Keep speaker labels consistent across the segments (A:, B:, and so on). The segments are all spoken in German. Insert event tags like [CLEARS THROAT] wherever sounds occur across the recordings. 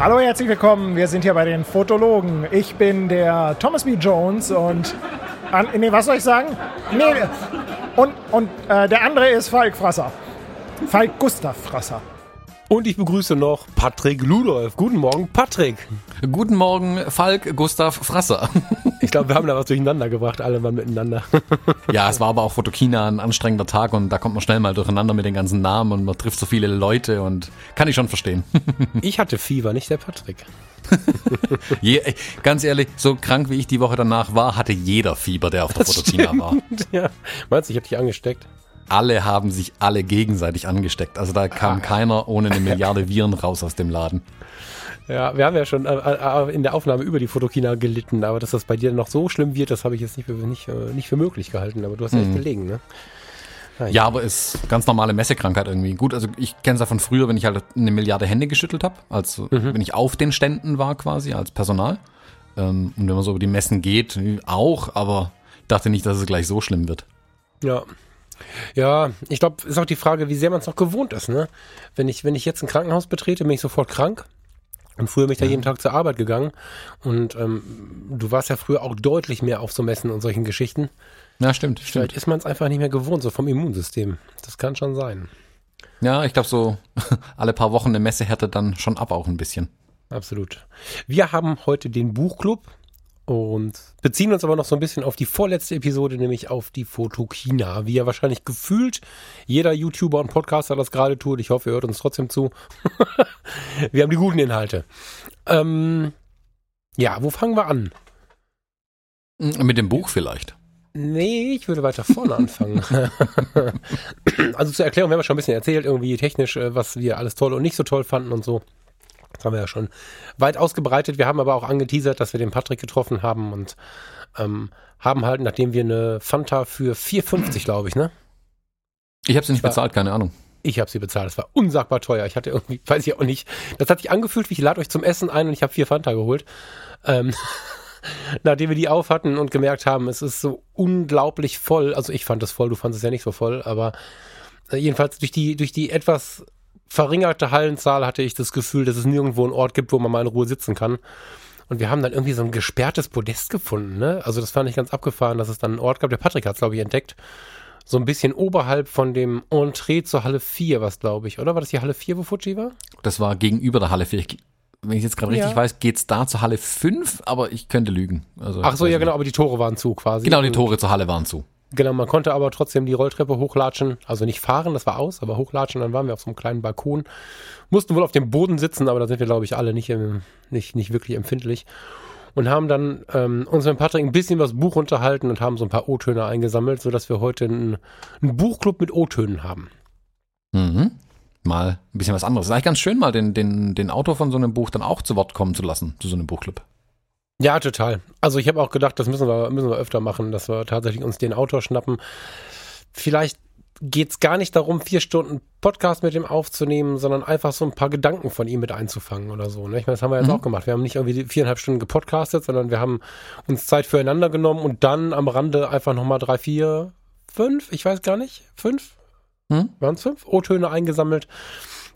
A: Hallo, herzlich willkommen. Wir sind hier bei den Fotologen. Ich bin der Thomas B. Jones und. An, nee, was soll ich sagen? Nee. Und, und äh, der andere ist Falk Frasser. Falk Gustav Frasser.
B: Und ich begrüße noch Patrick Ludolf. Guten Morgen, Patrick.
C: Guten Morgen, Falk Gustav Frasser.
B: Ich glaube, wir haben da was durcheinander gebracht, alle mal miteinander. [LAUGHS]
C: Ja, es war aber auch Fotokina ein anstrengender Tag und da kommt man schnell mal durcheinander mit den ganzen Namen und man trifft so viele Leute und kann ich schon verstehen. [LAUGHS]
B: Ich hatte Fieber, nicht der Patrick. [LAUGHS]
C: Je, ganz ehrlich, so krank wie ich die Woche danach war, hatte jeder Fieber, der auf der Fotokina war.
B: Ja. Meinst du, ich habe dich angesteckt?
C: Alle haben sich alle gegenseitig angesteckt. Also da kam keiner ohne eine Milliarde Viren raus aus dem Laden.
B: Ja, wir haben ja schon äh, äh, in der Aufnahme über die Fotokina gelitten, aber dass das bei dir noch so schlimm wird, das habe ich jetzt nicht für, nicht, äh, nicht für möglich gehalten. Aber du hast ja echt gelegen, ne?
C: Ja, aber ist ganz normale Messekrankheit irgendwie. Gut, also ich kenne es ja von früher, wenn ich halt eine Milliarde Hände geschüttelt habe, also wenn ich auf den Ständen war quasi als Personal. Ähm, und wenn man so über die Messen geht, auch, aber ich dachte nicht, dass es gleich so schlimm wird.
B: Ja. Ja, ich glaube, ist auch die Frage, wie sehr man es noch gewohnt ist, ne? Wenn ich, wenn ich jetzt ein Krankenhaus betrete, bin ich sofort krank. Und früher bin ich da jeden Tag zur Arbeit gegangen. Und ähm, du warst ja früher auch deutlich mehr auf so Messen und solchen Geschichten.
C: Ja, stimmt, stimmt.
B: Vielleicht ist man es einfach nicht mehr gewohnt, so vom Immunsystem. Das kann schon sein.
C: Ja, ich glaube so [LAUGHS] alle paar Wochen eine Messe härtet dann schon ab auch ein bisschen.
B: Absolut. Wir haben heute den Buchclub und beziehen uns aber noch so ein bisschen auf die vorletzte Episode, nämlich auf die Fotokina. Wie ja wahrscheinlich gefühlt jeder YouTuber und Podcaster das gerade tut. Ich hoffe, ihr hört uns trotzdem zu. [LAUGHS] wir haben die guten Inhalte. Ähm, ja, wo fangen wir an?
C: Mit dem Buch vielleicht.
B: Nee, ich würde weiter vorne anfangen. [LAUGHS] also zur Erklärung, wir haben ja schon ein bisschen erzählt, irgendwie technisch, äh, was wir alles toll und nicht so toll fanden und so. Das haben wir ja schon weit ausgebreitet. Wir haben aber auch angeteasert, dass wir den Patrick getroffen haben und ähm, haben halt, nachdem wir eine Fanta für 4,50, glaube ich, ne?
C: Ich habe sie nicht
B: war-
C: bezahlt, keine Ahnung.
B: Ich habe sie bezahlt. Das war unsagbar teuer. Ich hatte irgendwie, [LAUGHS] weiß ich auch nicht. Das hat sich angefühlt, wie ich lade euch zum Essen ein und ich habe vier Fanta geholt. Ähm, [LAUGHS] nachdem wir die auf hatten und gemerkt haben, es ist so unglaublich voll. Also ich fand es voll, du fandest es ja nicht so voll, aber äh, jedenfalls durch die, durch die etwas verringerte Hallenzahl hatte ich das Gefühl, dass es nirgendwo einen Ort gibt, wo man mal in Ruhe sitzen kann. Und wir haben dann irgendwie so ein gesperrtes Podest gefunden, ne? Also das fand ich ganz abgefahren, dass es dann einen Ort gab. Der Patrick hat es, glaube ich, entdeckt. So ein bisschen oberhalb von dem Entree zur Halle 4, was glaube ich, oder? War das die Halle 4, wo Fuji war?
C: Das war gegenüber der Halle 4. Ich, wenn ich jetzt gerade richtig
B: Ja.
C: weiß, geht's da zur Halle 5, aber ich könnte lügen. Also,
B: Ach so, ja
C: nicht.
B: genau, aber die Tore waren zu quasi.
C: Genau, die Tore zur Halle waren zu.
B: Genau, man konnte aber trotzdem die Rolltreppe hochlatschen, also nicht fahren, das war aus, aber hochlatschen, dann waren wir auf so einem kleinen Balkon, mussten wohl auf dem Boden sitzen, aber da sind wir, glaube ich, alle nicht, nicht, nicht wirklich empfindlich und haben dann ähm, uns mit Patrick ein bisschen das Buch unterhalten und haben so ein paar O-Töne eingesammelt, sodass wir heute einen, einen Buchclub mit O-Tönen haben.
C: Mhm. Mal ein bisschen was anderes. Ist eigentlich ganz schön, mal den, den, den Autor von so einem Buch dann auch zu Wort kommen zu lassen, zu so einem Buchclub.
B: Ja, total. Also ich habe auch gedacht, das müssen wir, müssen wir öfter machen, dass wir tatsächlich uns den Autor schnappen. Vielleicht geht's gar nicht darum, vier Stunden Podcast mit ihm aufzunehmen, sondern einfach so ein paar Gedanken von ihm mit einzufangen oder so. Ne? Ich meine, das haben wir jetzt
C: Mhm.
B: auch gemacht. Wir haben nicht irgendwie viereinhalb Stunden gepodcastet, sondern wir haben uns Zeit füreinander genommen und dann am Rande einfach nochmal drei, vier, fünf, ich weiß gar nicht, fünf?
C: Hm?
B: Waren es fünf? O-Töne eingesammelt.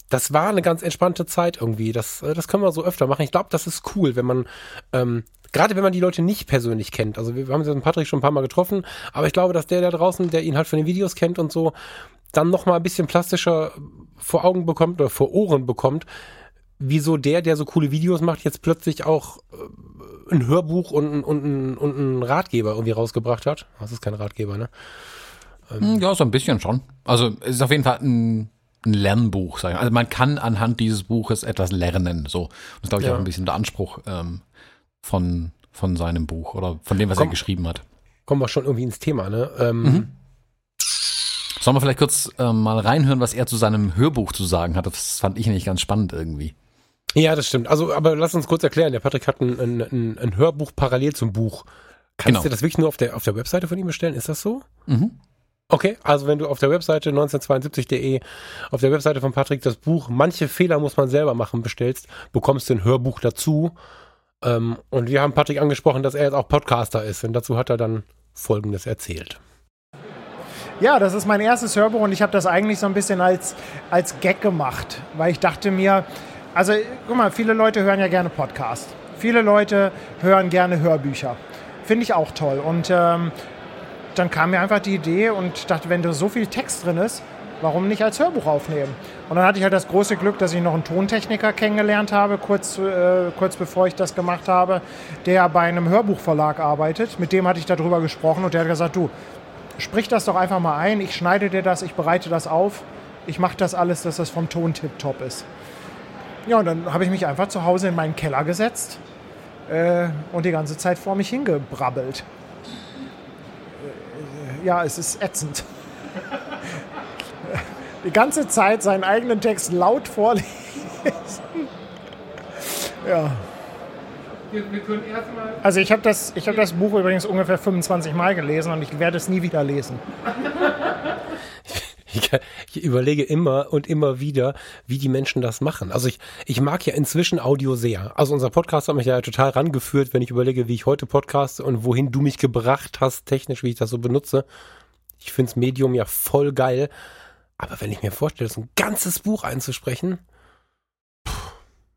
B: Das war eine ganz entspannte Zeit irgendwie. Das, äh, das können wir so öfter machen. Ich glaube, das ist cool, wenn man, ähm, gerade wenn man die Leute nicht persönlich kennt. Also wir haben mit Patrick schon ein paar Mal getroffen, aber ich glaube, dass der da draußen, der ihn halt von den Videos kennt und so, dann noch mal ein bisschen plastischer vor Augen bekommt oder vor Ohren bekommt, wieso der, der so coole Videos macht, jetzt plötzlich auch äh, ein Hörbuch und, und, ein- und ein Ratgeber irgendwie rausgebracht hat. Das ist kein Ratgeber, ne?
C: Hm, Ja, so ein bisschen schon. Also es ist auf jeden Fall ein, ein Lernbuch, sagen. Also man kann anhand dieses Buches etwas lernen. So. Das ist, glaube ich,
B: Ja.
C: auch ein bisschen der Anspruch ähm, von, von seinem Buch oder von dem, was
B: Komm.
C: er geschrieben hat.
B: Kommen wir schon irgendwie ins Thema, ne? Ähm,
C: Mhm. Sollen wir vielleicht kurz ähm, mal reinhören, was er zu seinem Hörbuch zu sagen hat? Das fand ich nämlich ganz spannend irgendwie.
B: Ja, das stimmt. Also, aber lass uns kurz erklären. Der Patrick hat ein, ein, ein, ein Hörbuch parallel zum Buch. Kannst
C: Genau.
B: du das wirklich nur auf der, auf der Webseite von ihm bestellen? Ist das so?
C: Mhm.
B: Okay, also wenn du auf der Webseite 1972.de, auf der Webseite von Patrick das Buch Manche Fehler muss man selber machen bestellst, bekommst du ein Hörbuch dazu. Ähm, und wir haben Patrick angesprochen, dass er jetzt auch Podcaster ist. Und dazu hat er dann Folgendes erzählt.
A: Ja, das ist mein erstes Hörbuch und ich habe das eigentlich so ein bisschen als, als Gag gemacht, weil ich dachte mir, also guck mal, viele Leute hören ja gerne Podcasts. Viele Leute hören gerne Hörbücher. Finde ich auch toll. Und ähm, dann kam mir einfach die Idee und dachte, wenn da so viel Text drin ist, warum nicht als Hörbuch aufnehmen? Und dann hatte ich halt das große Glück, dass ich noch einen Tontechniker kennengelernt habe, kurz, äh, kurz bevor ich das gemacht habe, der bei einem Hörbuchverlag arbeitet. Mit dem hatte ich darüber gesprochen und der hat gesagt, du, sprich das doch einfach mal ein, ich schneide dir das, ich bereite das auf, ich mache das alles, dass das vom Ton tipptopp ist. Ja, und dann habe ich mich einfach zu Hause in meinen Keller gesetzt äh, und die ganze Zeit vor mich hingebrabbelt. Ja, es ist ätzend. die ganze Zeit seinen eigenen Text laut vorlesen. ja. Also ich habe das, hab das Buch übrigens ungefähr 25 Mal gelesen und ich werde es nie wieder lesen. [LAUGHS]
B: Ich, ich, überlege immer und immer wieder, wie die Menschen das machen. Also ich, ich mag ja inzwischen Audio sehr. Also unser Podcast hat mich ja total rangeführt, wenn ich überlege, wie ich heute podcaste und wohin du mich gebracht hast, technisch, wie ich das so benutze. Ich finde das Medium ja voll geil. Aber wenn ich mir vorstelle, so ein ganzes Buch einzusprechen,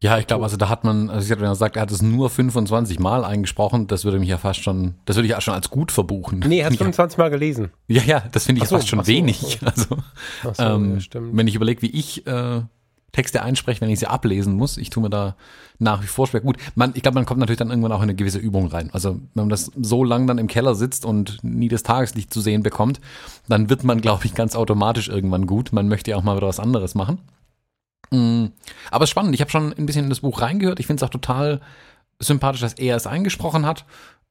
C: ja, ich glaube, also da hat man, also ich hatte gesagt, er hat es nur 25 Mal eingesprochen, das würde mich ja fast schon, das würde ich ja schon als gut verbuchen.
B: Nee, er hat 25 [LAUGHS] Mal gelesen.
C: Ja, ja, das finde ich so, fast schon so, wenig. So. Also, so, ähm, ja, wenn ich überlege, wie ich äh, Texte einspreche, wenn ich sie ablesen muss, ich tue mir da nach wie vor schwer. Gut, man, ich glaube, man kommt natürlich dann irgendwann auch in eine gewisse Übung rein. Also wenn man das so lang dann im Keller sitzt und nie das Tageslicht zu sehen bekommt, dann wird man, glaube ich, ganz automatisch irgendwann gut. Man möchte ja auch mal wieder was anderes machen. Mm. Aber es ist spannend. Ich habe schon ein bisschen in das Buch reingehört. Ich finde es auch total sympathisch, dass er es eingesprochen hat.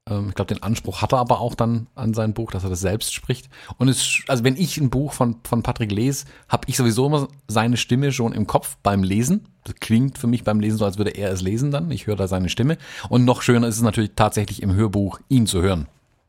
C: Ähm, ich glaube, den Anspruch hat er aber auch dann an sein Buch, dass er das selbst spricht. Und es, also wenn ich ein Buch von, von Patrick lese, habe ich sowieso immer seine Stimme schon im Kopf beim Lesen. Das klingt für mich beim Lesen so, als würde er es lesen dann. Ich höre da seine Stimme. Und noch schöner ist es natürlich tatsächlich im Hörbuch, ihn zu hören.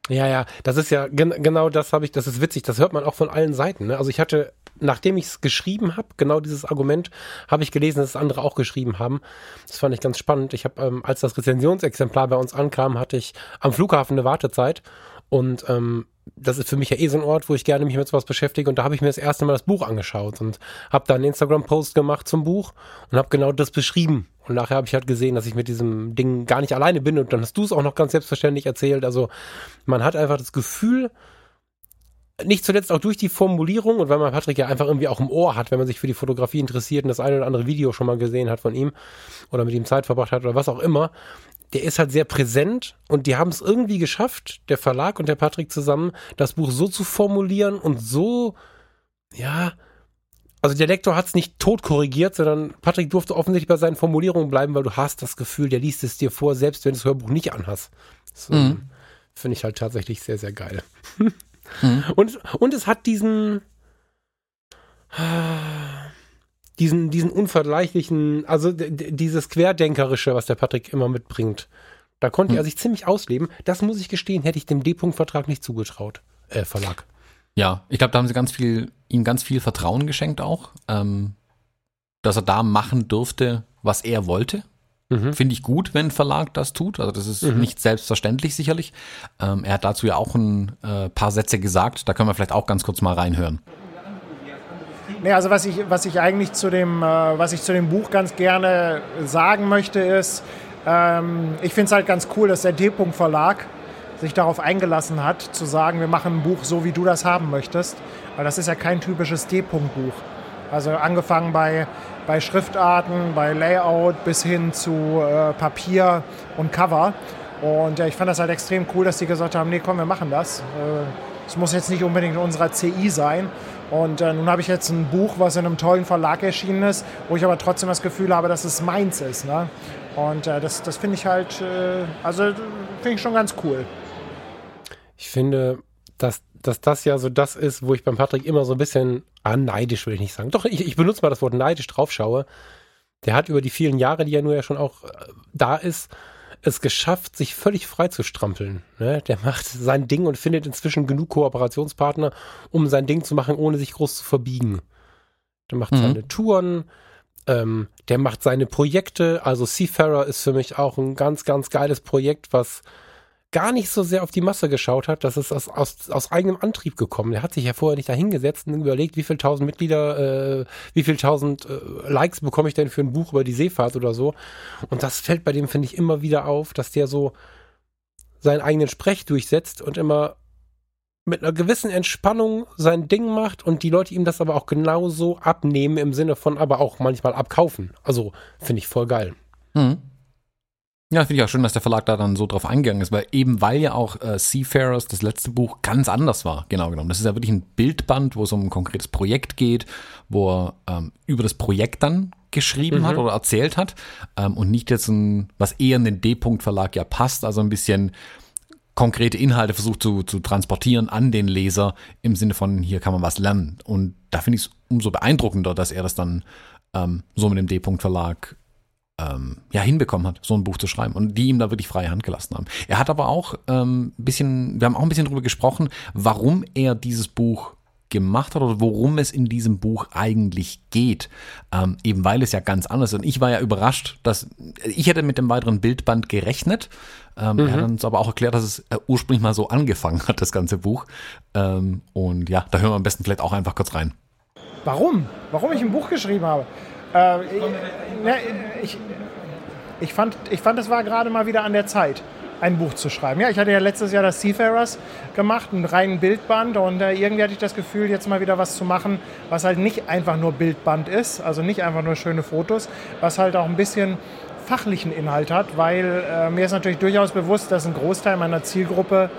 B: Ja, ja, das ist ja gen genau das habe ich, das ist witzig, das hört man auch von allen Seiten. Ne? Also ich hatte nachdem ich es geschrieben habe, genau dieses Argument, habe ich gelesen, dass es andere auch geschrieben haben. Das fand ich ganz spannend. Ich habe, ähm, als das Rezensionsexemplar bei uns ankam, hatte ich am Flughafen eine Wartezeit und ähm, das ist für mich ja eh so ein Ort, wo ich gerne mich mit sowas beschäftige. Und da habe ich mir das erste Mal das Buch angeschaut und habe da einen Instagram-Post gemacht zum Buch und habe genau das beschrieben. Und nachher habe ich halt gesehen, dass ich mit diesem Ding gar nicht alleine bin. Und dann hast du es auch noch ganz selbstverständlich erzählt. Also man hat einfach das Gefühl, nicht zuletzt auch durch die Formulierung und weil man Patrick ja einfach irgendwie auch im Ohr hat, wenn man sich für die Fotografie interessiert und das eine oder andere Video schon mal gesehen hat von ihm oder mit ihm Zeit verbracht hat oder was auch immer, der ist halt sehr präsent und die haben es irgendwie geschafft, der Verlag und der Patrick zusammen, das Buch so zu formulieren und so, ja, also der Lektor hat es nicht tot korrigiert, sondern Patrick durfte offensichtlich bei seinen Formulierungen bleiben, weil du hast das Gefühl, der liest es dir vor, selbst wenn du das Hörbuch nicht anhast. So, mhm. Finde ich halt tatsächlich sehr, sehr geil. [LAUGHS] Mhm. Und, und es hat diesen, diesen, diesen unvergleichlichen, also dieses Querdenkerische, was der Patrick immer mitbringt. Da konnte mhm. er sich ziemlich ausleben. Das muss ich gestehen, hätte ich dem D-Punkt-Vertrag nicht zugetraut. Äh, Verlag.
C: Ja, ich glaube, da haben sie ganz viel, ihm ganz viel Vertrauen geschenkt auch, ähm, dass er da machen durfte, was er wollte. Mhm. Finde ich gut, wenn ein Verlag das tut. Also das ist mhm. nicht selbstverständlich sicherlich. Ähm, er hat dazu ja auch ein äh, paar Sätze gesagt. Da können wir vielleicht auch ganz kurz mal reinhören.
A: Nee, also was ich, was ich eigentlich zu dem, äh, was ich zu dem Buch ganz gerne sagen möchte, ist, ähm, ich finde es halt ganz cool, dass der D-Punkt Verlag sich darauf eingelassen hat, zu sagen, wir machen ein Buch so, wie du das haben möchtest. Weil das ist ja kein typisches D-Punkt-Buch. Also angefangen bei bei Schriftarten, bei Layout bis hin zu äh, Papier und Cover. Und äh, ich fand das halt extrem cool, dass die gesagt haben, nee, komm, wir machen das. Es äh, muss jetzt nicht unbedingt in unserer CI sein. Und äh, nun habe ich jetzt ein Buch, was in einem tollen Verlag erschienen ist, wo ich aber trotzdem das Gefühl habe, dass es meins ist. Ne? Und äh, das, das finde ich halt, äh, also finde ich schon ganz cool.
B: Ich finde, dass dass das ja so das ist, wo ich beim Patrick immer so ein bisschen, ah, neidisch will ich nicht sagen. Doch, ich, ich benutze mal das Wort neidisch drauf schaue. Der hat über die vielen Jahre, die er nur ja schon auch äh, da ist, es geschafft, sich völlig frei zu strampeln. Ne? Der macht sein Ding und findet inzwischen genug Kooperationspartner, um sein Ding zu machen, ohne sich groß zu verbiegen. Der macht mhm. seine Touren, ähm, der macht seine Projekte. Also Seafarer ist für mich auch ein ganz, ganz geiles Projekt, was gar nicht so sehr auf die Masse geschaut hat, dass es aus, aus, aus eigenem Antrieb gekommen. Er hat sich ja vorher nicht dahingesetzt und überlegt, wie viel tausend Mitglieder, äh, wie viel tausend äh, Likes bekomme ich denn für ein Buch über die Seefahrt oder so. Und das fällt bei dem, finde ich, immer wieder auf, dass der so seinen eigenen Sprech durchsetzt und immer mit einer gewissen Entspannung sein Ding macht und die Leute ihm das aber auch genauso abnehmen im Sinne von aber auch manchmal abkaufen. Also finde ich voll geil. Mhm.
C: Ja, finde ich auch schön, dass der Verlag da dann so drauf eingegangen ist, weil eben weil ja auch äh, Seafarers, das letzte Buch, ganz anders war, genau genommen. Das ist ja wirklich ein Bildband, wo es um ein konkretes Projekt geht, wo er ähm, über das Projekt dann geschrieben mhm. hat oder erzählt hat ähm, und nicht jetzt ein, was eher in den D-Punkt-Verlag ja passt, also ein bisschen konkrete Inhalte versucht zu, zu transportieren an den Leser im Sinne von, hier kann man was lernen. Und da finde ich es umso beeindruckender, dass er das dann ähm, so mit dem D-Punkt-Verlag ähm, ja, hinbekommen hat, so ein Buch zu schreiben und die ihm da wirklich freie Hand gelassen haben. Er hat aber auch ähm, bisschen, wir haben auch ein bisschen darüber gesprochen, warum er dieses Buch gemacht hat oder worum es in diesem Buch eigentlich geht. Ähm, eben weil es ja ganz anders ist. Und ich war ja überrascht, dass ich hätte mit dem weiteren Bildband gerechnet. Ähm, mhm. Er hat uns aber auch erklärt, dass es äh, ursprünglich mal so angefangen hat, das ganze Buch. Ähm, und ja, da hören wir am besten vielleicht auch einfach kurz rein.
A: Warum? Warum ich ein Buch geschrieben habe? Äh, ich, ne, ich, ich, fand, ich fand, es war gerade mal wieder an der Zeit, ein Buch zu schreiben. Ja, ich hatte ja letztes Jahr das Seafarers gemacht, einen reinen Bildband und äh, irgendwie hatte ich das Gefühl, jetzt mal wieder was zu machen, was halt nicht einfach nur Bildband ist, also nicht einfach nur schöne Fotos, was halt auch ein bisschen fachlichen Inhalt hat, weil äh, mir ist natürlich durchaus bewusst, dass ein Großteil meiner Zielgruppe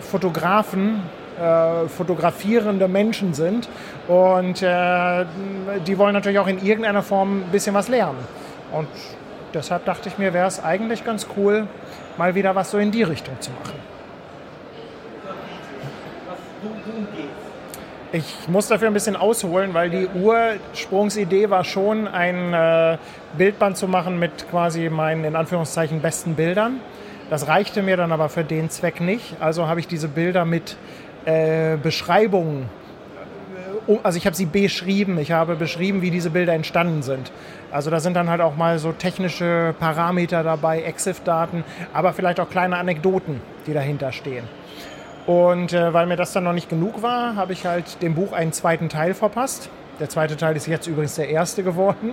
A: Fotografen äh, fotografierende Menschen sind und äh, die wollen natürlich auch in irgendeiner Form ein bisschen was lernen. Und deshalb dachte ich mir, wäre es eigentlich ganz cool, mal wieder was so in die Richtung zu machen. Ich muss dafür ein bisschen ausholen, weil die Ursprungsidee war schon, ein äh, Bildband zu machen mit quasi meinen in Anführungszeichen besten Bildern. Das reichte mir dann aber für den Zweck nicht. Also habe ich diese Bilder mit äh, Beschreibungen. Äh, also ich habe sie beschrieben, ich habe beschrieben, wie diese Bilder entstanden sind. Also da sind dann halt auch mal so technische Parameter dabei, EXIF-Daten, aber vielleicht auch kleine Anekdoten, die dahinter stehen. Und äh, weil mir das dann noch nicht genug war, habe ich halt dem Buch einen zweiten Teil verpasst. Der zweite Teil ist jetzt übrigens der erste geworden.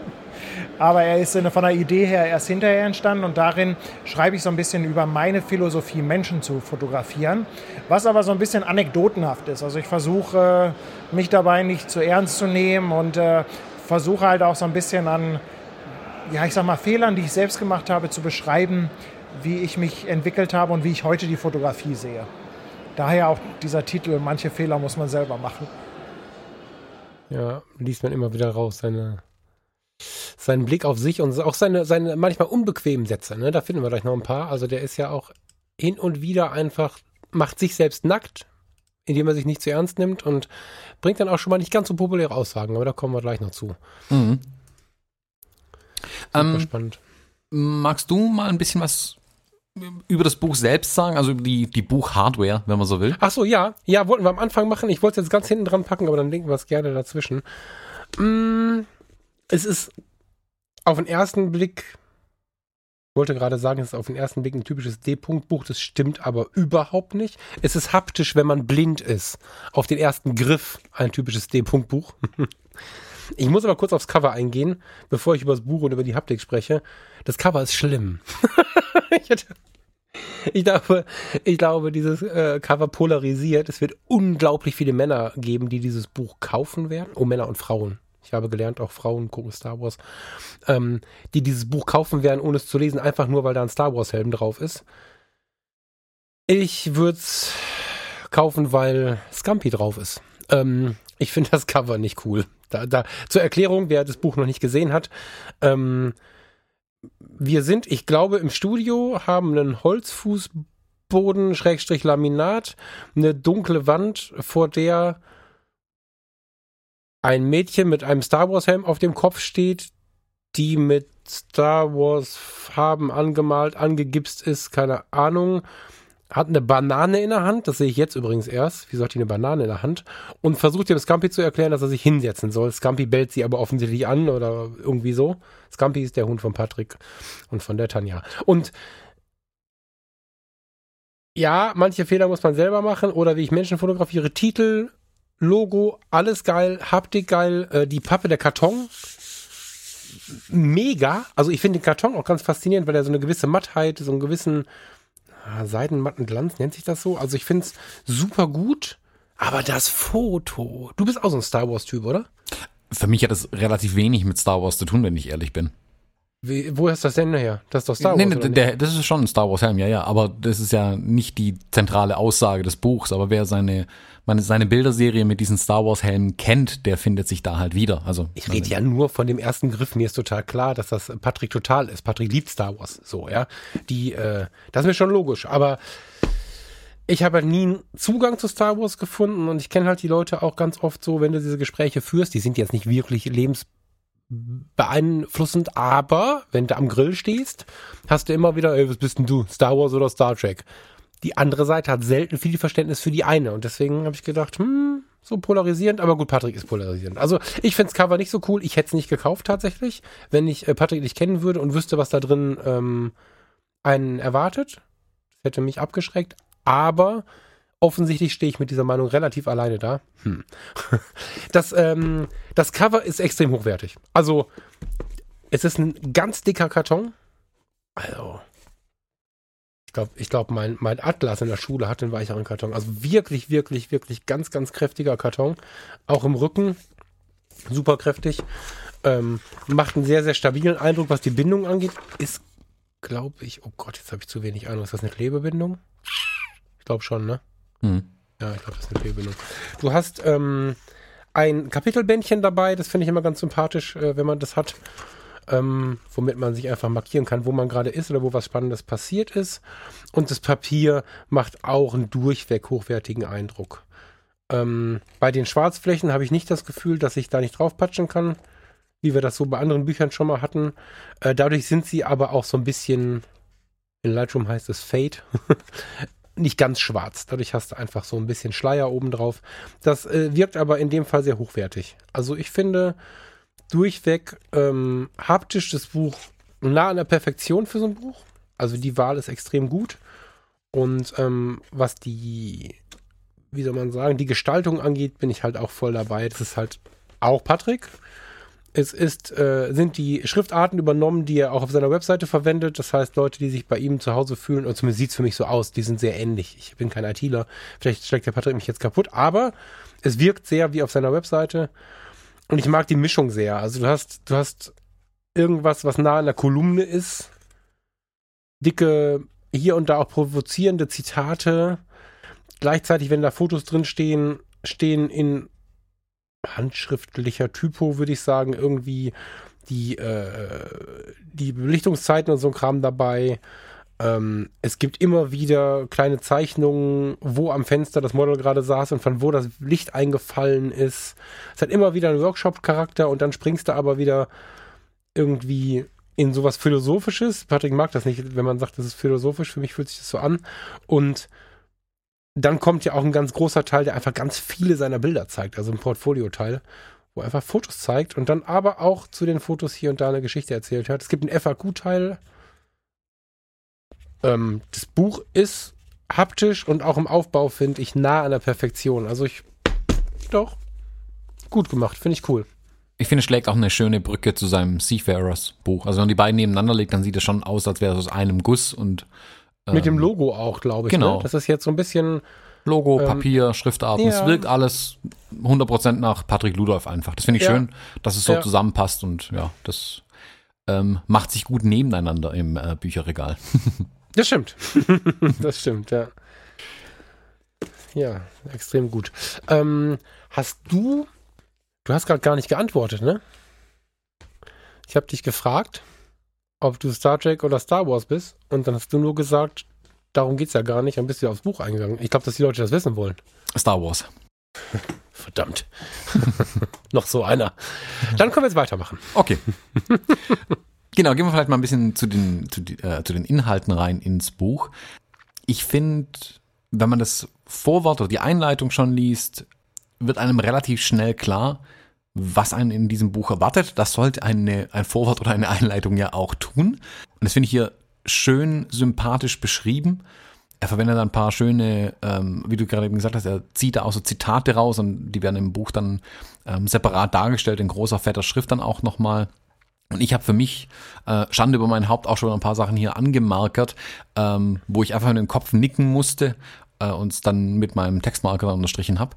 A: Aber er ist von der Idee her erst hinterher entstanden und darin schreibe ich so ein bisschen über meine Philosophie, Menschen zu fotografieren, was aber so ein bisschen anekdotenhaft ist. Also ich versuche mich dabei nicht zu ernst zu nehmen und äh, versuche halt auch so ein bisschen an, ja, ich sag mal, Fehlern, die ich selbst gemacht habe, zu beschreiben, wie ich mich entwickelt habe und wie ich heute die Fotografie sehe. Daher auch dieser Titel, manche Fehler muss man selber machen.
B: Ja, liest man immer wieder raus, seine, seinen Blick auf sich und auch seine, seine manchmal unbequemen Sätze. Ne? Da finden wir gleich noch ein paar. Also der ist ja auch hin und wieder einfach, macht sich selbst nackt, indem er sich nicht zu ernst nimmt und bringt dann auch schon mal nicht ganz so populäre Aussagen, aber da kommen wir gleich noch zu. Mhm.
C: Ähm, spannend. Magst du mal ein bisschen was über das Buch selbst sagen, also die, die Buch-Hardware, wenn man so will?
B: Ach so, ja. Ja, wollten wir am Anfang machen. Ich wollte es jetzt ganz hinten dran packen, aber dann denken wir es gerne dazwischen. Mm, es ist auf den ersten Blick, ich wollte gerade sagen, es ist auf den ersten Blick ein typisches D-Punkt-Buch. Das stimmt aber überhaupt nicht. Es ist haptisch, wenn man blind ist. Auf den ersten Griff ein typisches D-Punkt-Buch. [LAUGHS] Ich muss aber kurz aufs Cover eingehen, bevor ich über das Buch und über die Haptik spreche. Das Cover ist schlimm. [LAUGHS] ich hätte ich glaube, ich glaube, dieses äh, Cover polarisiert. Es wird unglaublich viele Männer geben, die dieses Buch kaufen werden. Oh, Männer und Frauen. Ich habe gelernt, auch Frauen gucken Star Wars. Ähm, die dieses Buch kaufen werden, ohne es zu lesen, einfach nur, weil da ein Star Wars-Helm drauf ist. Ich würde es kaufen, weil Scampy drauf ist. Ähm, ich finde das Cover nicht cool. Da, da, zur Erklärung, wer das Buch noch nicht gesehen hat. Ähm, wir sind, ich glaube, im Studio, haben einen Holzfußboden, Schrägstrich Laminat, eine dunkle Wand, vor der ein Mädchen mit einem Star Wars Helm auf dem Kopf steht, die mit Star Wars Farben angemalt, angegipst ist, keine Ahnung hat eine Banane in der Hand, das sehe ich jetzt übrigens erst. Wieso hat die eine Banane in der Hand? Und versucht dem Scampi zu erklären, dass er sich hinsetzen soll. Scampi bellt sie aber offensichtlich an oder irgendwie so. Scampi ist der Hund von Patrick und von der Tanja. Und ja, manche Fehler muss man selber machen oder wie ich Menschen fotografiere. Titel, Logo, alles geil, Haptik geil, äh, die Pappe, der Karton, mega. Also ich finde den Karton auch ganz faszinierend, weil er so eine gewisse Mattheit, so einen gewissen seidenmatten Glanz, nennt sich das so. Also ich finde es super gut. Aber das Foto, du bist auch so ein Star Wars-Typ, oder?
C: Für mich hat das relativ wenig mit Star Wars zu tun, wenn ich ehrlich bin.
B: Wie, wo ist das denn her? Das ist doch Star
C: Nee,
B: Wars.
C: nee, der, das ist schon ein Star Wars Helm, ja, ja, aber das ist ja nicht die zentrale Aussage des Buchs, aber wer seine, meine, seine Bilderserie mit diesen Star Wars Helmen kennt, der findet sich da halt wieder. Also,
B: Ich rede ja nur von dem ersten Griff. Mir ist total klar, dass das Patrick total ist. Patrick liebt Star Wars. So, ja. Die, äh, das ist mir schon logisch. Aber ich habe halt nie einen Zugang zu Star Wars gefunden und ich kenne halt die Leute auch ganz oft so, wenn du diese Gespräche führst, die sind jetzt nicht wirklich lebensbeeinflussend, aber wenn du am Grill stehst, hast du immer wieder, ey, was bist denn du? Star Wars oder Star Trek? Die andere Seite hat selten viel Verständnis für die eine und deswegen habe ich gedacht, hm, so polarisierend, aber gut, Patrick ist polarisierend. Also ich find's Cover nicht so cool, ich hätte es nicht gekauft tatsächlich, wenn ich äh, Patrick nicht kennen würde und wüsste, was da drin ähm, einen erwartet. Das hätte mich abgeschreckt, aber offensichtlich stehe ich mit dieser Meinung relativ alleine da. Hm. [LAUGHS] Das, ähm, das Cover ist extrem hochwertig. Also es ist ein ganz dicker Karton. Also ich glaube, ich glaub, mein, mein Atlas in der Schule hat einen weicheren Karton. Also wirklich, wirklich, wirklich ganz, ganz kräftiger Karton. Auch im Rücken. Super kräftig. Ähm, macht einen sehr, sehr stabilen Eindruck, was die Bindung angeht. Ist, glaube ich, oh Gott, jetzt habe ich zu wenig Ahnung. Ist das eine Klebebindung? Ich glaube schon, ne?
C: Hm.
B: Ja, ich glaube, das ist eine Klebebindung. Du hast ähm, ein Kapitelbändchen dabei. Das finde ich immer ganz sympathisch, äh, wenn man das hat ähm, womit man sich einfach markieren kann, wo man gerade ist oder wo was Spannendes passiert ist. Und das Papier macht auch einen durchweg hochwertigen Eindruck. Ähm, bei den Schwarzflächen habe ich nicht das Gefühl, dass ich da nicht draufpatschen kann, wie wir das so bei anderen Büchern schon mal hatten. Äh, dadurch sind sie aber auch so ein bisschen, in Lightroom heißt es Fade, [LAUGHS] nicht ganz schwarz. Dadurch hast du einfach so ein bisschen Schleier oben drauf. Das äh, wirkt aber in dem Fall sehr hochwertig. Also ich finde, durchweg ähm, haptisch das Buch nah an der Perfektion für so ein Buch. Also die Wahl ist extrem gut. Und ähm, was die, wie soll man sagen, die Gestaltung angeht, bin ich halt auch voll dabei. Das ist halt auch Patrick. Es ist, äh, sind die Schriftarten übernommen, die er auch auf seiner Webseite verwendet. Das heißt, Leute, die sich bei ihm zu Hause fühlen, und zumindest sieht es für mich so aus, die sind sehr ähnlich. Ich bin kein ITler. Vielleicht schlägt der Patrick mich jetzt kaputt, aber es wirkt sehr wie auf seiner Webseite. Und ich mag die Mischung sehr. Also du hast, du hast irgendwas, was nah an der Kolumne ist. Dicke, hier und da auch provozierende Zitate. Gleichzeitig, wenn da Fotos drin stehen, stehen in handschriftlicher Typo, würde ich sagen, irgendwie die, äh, die Belichtungszeiten und so ein Kram dabei. Ähm, es gibt immer wieder kleine Zeichnungen, wo am Fenster das Model gerade saß und von wo das Licht eingefallen ist. Es hat immer wieder einen Workshop-Charakter und dann springst du aber wieder irgendwie in sowas Philosophisches. Patrick mag das nicht, wenn man sagt, das ist philosophisch. Für mich fühlt sich das so an. Und dann kommt ja auch ein ganz großer Teil, der einfach ganz viele seiner Bilder zeigt, also ein Portfolio-Teil, wo er einfach Fotos zeigt und dann aber auch zu den Fotos hier und da eine Geschichte erzählt hat. Es gibt einen FAQ-Teil. Ähm, das Buch ist haptisch und auch im Aufbau finde ich nah an der Perfektion. Also ich, doch, gut gemacht, finde ich cool.
C: Ich finde, es schlägt auch eine schöne Brücke zu seinem Seafarers Buch. Also wenn man die beiden nebeneinander legt, dann sieht es schon aus, als wäre es aus einem Guss und
B: Mit dem
C: ähm,
B: Logo auch, glaube ich.
C: genau.
B: Ne? Das ist jetzt so ein bisschen,
C: Logo,
B: Ähm,
C: Papier, Schriftarten.
B: ja.
C: Es wirkt alles 100% nach Patrick Ludolf einfach. Das finde ich
B: Ja.
C: schön, dass es so
B: Ja.
C: zusammenpasst und ja, das ähm, macht sich gut nebeneinander im äh, Bücherregal. [LAUGHS]
B: Das stimmt. [LAUGHS] das stimmt, ja. Ja, extrem gut. Ähm, hast du, du hast gerade gar nicht geantwortet, ne? Ich habe dich gefragt, ob du Star Trek oder Star Wars bist und dann hast du nur gesagt, darum geht's ja gar nicht, dann bist du aufs Buch eingegangen. Ich glaube, dass die Leute das wissen wollen.
C: Star Wars. [LAUGHS]
B: Verdammt. [LAUGHS] Noch so einer. Dann können wir jetzt weitermachen.
C: Okay. Genau, gehen wir vielleicht mal ein bisschen zu den, zu, äh, zu den Inhalten rein ins Buch. Ich finde, wenn man das Vorwort oder die Einleitung schon liest, wird einem relativ schnell klar, was einen in diesem Buch erwartet. Das sollte eine, ein Vorwort oder eine Einleitung ja auch tun. Und das finde ich hier schön sympathisch beschrieben. er verwendet ein paar schöne, ähm, wie du gerade eben gesagt hast, er zieht da auch so Zitate raus und die werden im Buch dann ähm, separat dargestellt, in großer, fetter Schrift dann auch nochmal. Und ich habe für mich äh, Schande über mein Haupt auch schon ein paar Sachen hier angemarkert, ähm, wo ich einfach in den Kopf nicken musste äh, und dann mit meinem Textmarker unterstrichen habe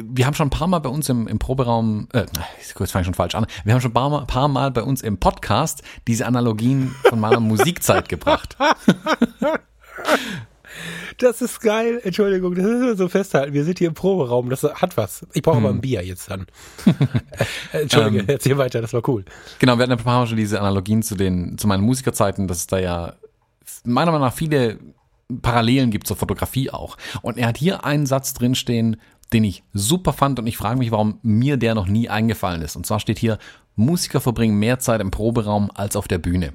C: wir haben schon ein paar Mal bei uns im, im Proberaum, äh, jetzt fange ich schon falsch an, wir haben schon ein paar Mal, paar Mal bei uns im Podcast diese Analogien von meiner [LAUGHS] Musikzeit gebracht.
B: Das ist geil. Entschuldigung, das müssen wir so festhalten. Wir sind hier im Proberaum. Das hat was. Ich brauche hm. aber ein Bier jetzt dann. [LAUGHS] Äh, Entschuldige, ähm, erzähl weiter. Das war cool.
C: Genau, wir hatten ein paar Mal schon diese Analogien zu den, zu meinen Musikerzeiten, dass es da ja meiner Meinung nach viele Parallelen gibt zur Fotografie auch. Und er hat hier einen Satz drinstehen, den ich super fand und ich frage mich, warum mir der noch nie eingefallen ist. Und zwar steht hier, Musiker verbringen mehr Zeit im Proberaum als auf der Bühne.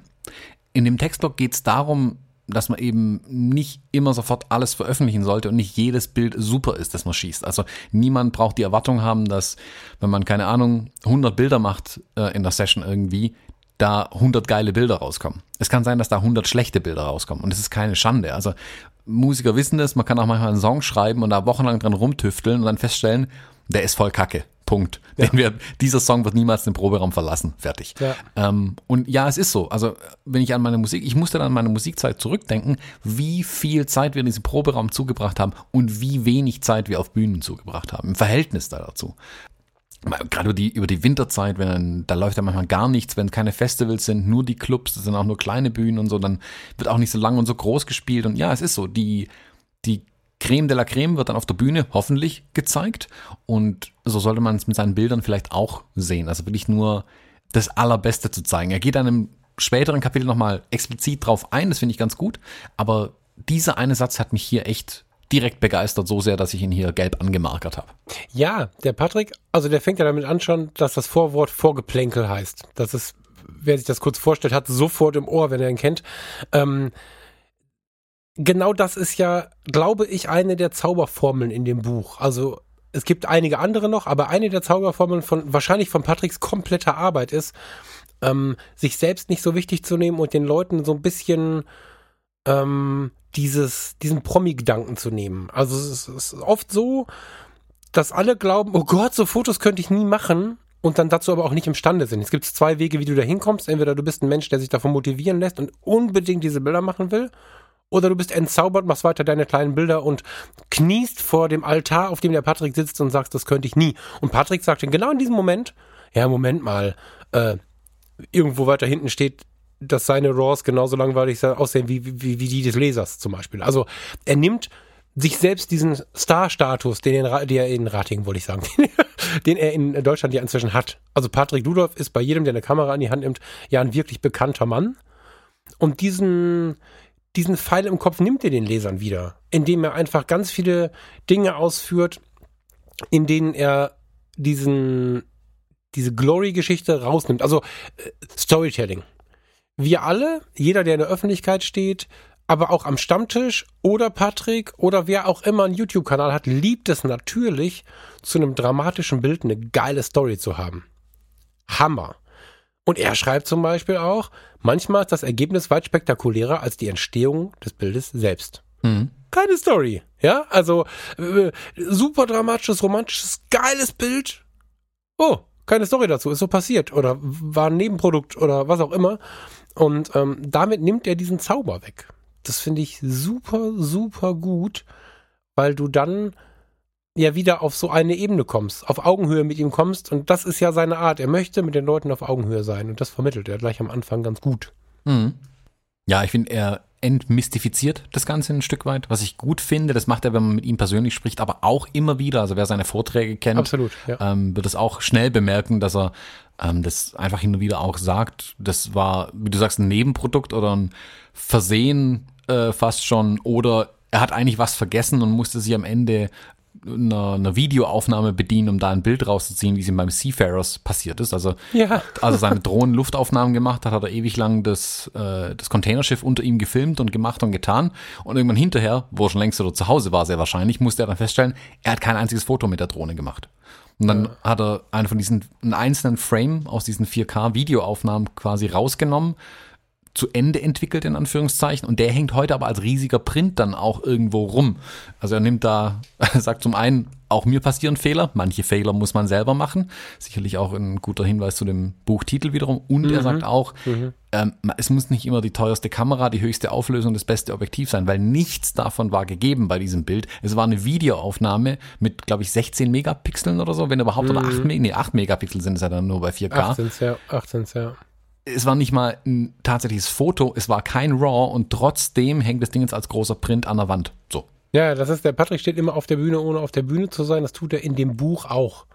C: In dem Textblock geht es darum, dass man eben nicht immer sofort alles veröffentlichen sollte und nicht jedes Bild super ist, das man schießt. Also niemand braucht die Erwartung haben, dass wenn man keine Ahnung 100 Bilder macht äh, in der Session irgendwie, da 100 geile Bilder rauskommen. Es kann sein, dass da 100 schlechte Bilder rauskommen und es ist keine Schande. Also Musiker wissen das, man kann auch manchmal einen Song schreiben und da wochenlang dran rumtüfteln und dann feststellen, der ist voll kacke. Punkt. Ja. Den wir, dieser Song wird niemals den Proberaum verlassen. Fertig. Ja. Ähm, und ja, es ist so. Also, wenn ich an meine Musik, ich musste dann an meine Musikzeit zurückdenken, wie viel Zeit wir in diesem Proberaum zugebracht haben und wie wenig Zeit wir auf Bühnen zugebracht haben. Im Verhältnis da dazu. Gerade über die, über die Winterzeit, wenn da läuft ja manchmal gar nichts, wenn keine Festivals sind, nur die Clubs, das sind auch nur kleine Bühnen und so, dann wird auch nicht so lang und so groß gespielt. Und ja, es ist so, die, die Creme de la Creme wird dann auf der Bühne hoffentlich gezeigt. Und so sollte man es mit seinen Bildern vielleicht auch sehen. Also wirklich nur das Allerbeste zu zeigen. Er geht dann im späteren Kapitel nochmal explizit drauf ein, das finde ich ganz gut. Aber dieser eine Satz hat mich hier echt direkt begeistert, so sehr, dass ich ihn hier gelb angemarkert habe.
B: Ja, der Patrick, also der fängt ja damit an schon, dass das Vorwort Vorgeplänkel heißt. Das ist, wer sich das kurz vorstellt, hat sofort im Ohr, wenn er ihn kennt. Ähm, genau das ist ja, glaube ich, eine der Zauberformeln in dem Buch. Also es gibt einige andere noch, aber eine der Zauberformeln von wahrscheinlich von Patricks kompletter Arbeit ist, ähm, sich selbst nicht so wichtig zu nehmen und den Leuten so ein bisschen ähm, dieses, diesen Promi-Gedanken zu nehmen. Also es ist oft so, dass alle glauben, oh Gott, so Fotos könnte ich nie machen und dann dazu aber auch nicht imstande sind. Es gibt zwei Wege, wie du da hinkommst. Entweder du bist ein Mensch, der sich davon motivieren lässt und unbedingt diese Bilder machen will, oder du bist entzaubert, machst weiter deine kleinen Bilder und kniest vor dem Altar, auf dem der Patrick sitzt und sagst, das könnte ich nie. Und Patrick sagt dann genau in diesem Moment, ja, Moment mal, äh, irgendwo weiter hinten steht, dass seine Raws genauso langweilig aussehen wie, wie, wie die des Lesers zum Beispiel. Also er nimmt sich selbst diesen Star-Status, den er, in Rating, wollte ich sagen, [LAUGHS] den er in Deutschland ja inzwischen hat. Also Patrick Ludolf ist bei jedem, der eine Kamera in die Hand nimmt, ja ein wirklich bekannter Mann. Und diesen, diesen Pfeil im Kopf nimmt er den Lesern wieder, indem er einfach ganz viele Dinge ausführt, in denen er diesen, diese Glory-Geschichte rausnimmt. Also äh, Storytelling. Wir alle, jeder, der in der Öffentlichkeit steht, aber auch am Stammtisch oder Patrick oder wer auch immer einen YouTube-Kanal hat, liebt es natürlich, zu einem dramatischen Bild eine geile Story zu haben. Hammer. Und er schreibt zum Beispiel auch, manchmal ist das Ergebnis weit spektakulärer als die Entstehung des Bildes selbst. Mhm. Keine Story. Ja, also äh, super dramatisches, romantisches, geiles Bild. Oh, keine Story dazu, ist so passiert oder war ein Nebenprodukt oder was auch immer. Und ähm, damit nimmt er diesen Zauber weg. Das finde ich super, super gut, weil du dann ja wieder auf so eine Ebene kommst, auf Augenhöhe mit ihm kommst und das ist ja seine Art. Er möchte mit den Leuten auf Augenhöhe sein und das vermittelt er gleich am Anfang ganz gut.
C: Mhm. Ja, ich finde, er entmystifiziert das Ganze ein Stück weit, was ich gut finde. Das macht er, wenn man mit ihm persönlich spricht, aber auch immer wieder. Also wer seine Vorträge kennt,
B: Absolut, ja.
C: ähm, wird es auch schnell bemerken, dass er ähm, das einfach hin und wieder auch sagt. Das war, wie du sagst, ein Nebenprodukt oder ein Versehen äh, fast schon. Oder er hat eigentlich was vergessen und musste sich am Ende einer, einer Videoaufnahme bedienen, um da ein Bild rauszuziehen, wie es ihm beim Seafarers passiert ist. Also, ja. also seine Drohnen Luftaufnahmen gemacht hat, hat er ewig lang das, äh, das Containerschiff unter ihm gefilmt und gemacht und getan. Und irgendwann hinterher, wo er schon längst oder zu Hause war, sehr wahrscheinlich, musste er dann feststellen, er hat kein einziges Foto mit der Drohne gemacht. Und dann ja. hat er einen von diesen, einen einzelnen Frame aus diesen 4K-Videoaufnahmen quasi rausgenommen, zu Ende entwickelt, in Anführungszeichen. Und der hängt heute aber als riesiger Print dann auch irgendwo rum. Also er nimmt da, [LAUGHS] sagt zum einen, auch mir passieren Fehler. Manche Fehler muss man selber machen. Sicherlich auch ein guter Hinweis zu dem Buchtitel wiederum. Und mhm. er sagt auch, mhm. ähm, es muss nicht immer die teuerste Kamera, die höchste Auflösung, das beste Objektiv sein, weil nichts davon war gegeben bei diesem Bild. Es war eine Videoaufnahme mit, glaube ich, 16 Megapixeln oder so, wenn überhaupt, mhm. oder 8, nee, 8 Megapixel sind es ja dann nur bei 4K.
B: 18, ja. 18, ja
C: es war nicht mal ein tatsächliches Foto, es war kein RAW und trotzdem hängt das Ding jetzt als großer Print an der Wand. So.
B: Ja, das ist, der Patrick steht immer auf der Bühne, ohne auf der Bühne zu sein. Das tut er in dem Buch auch.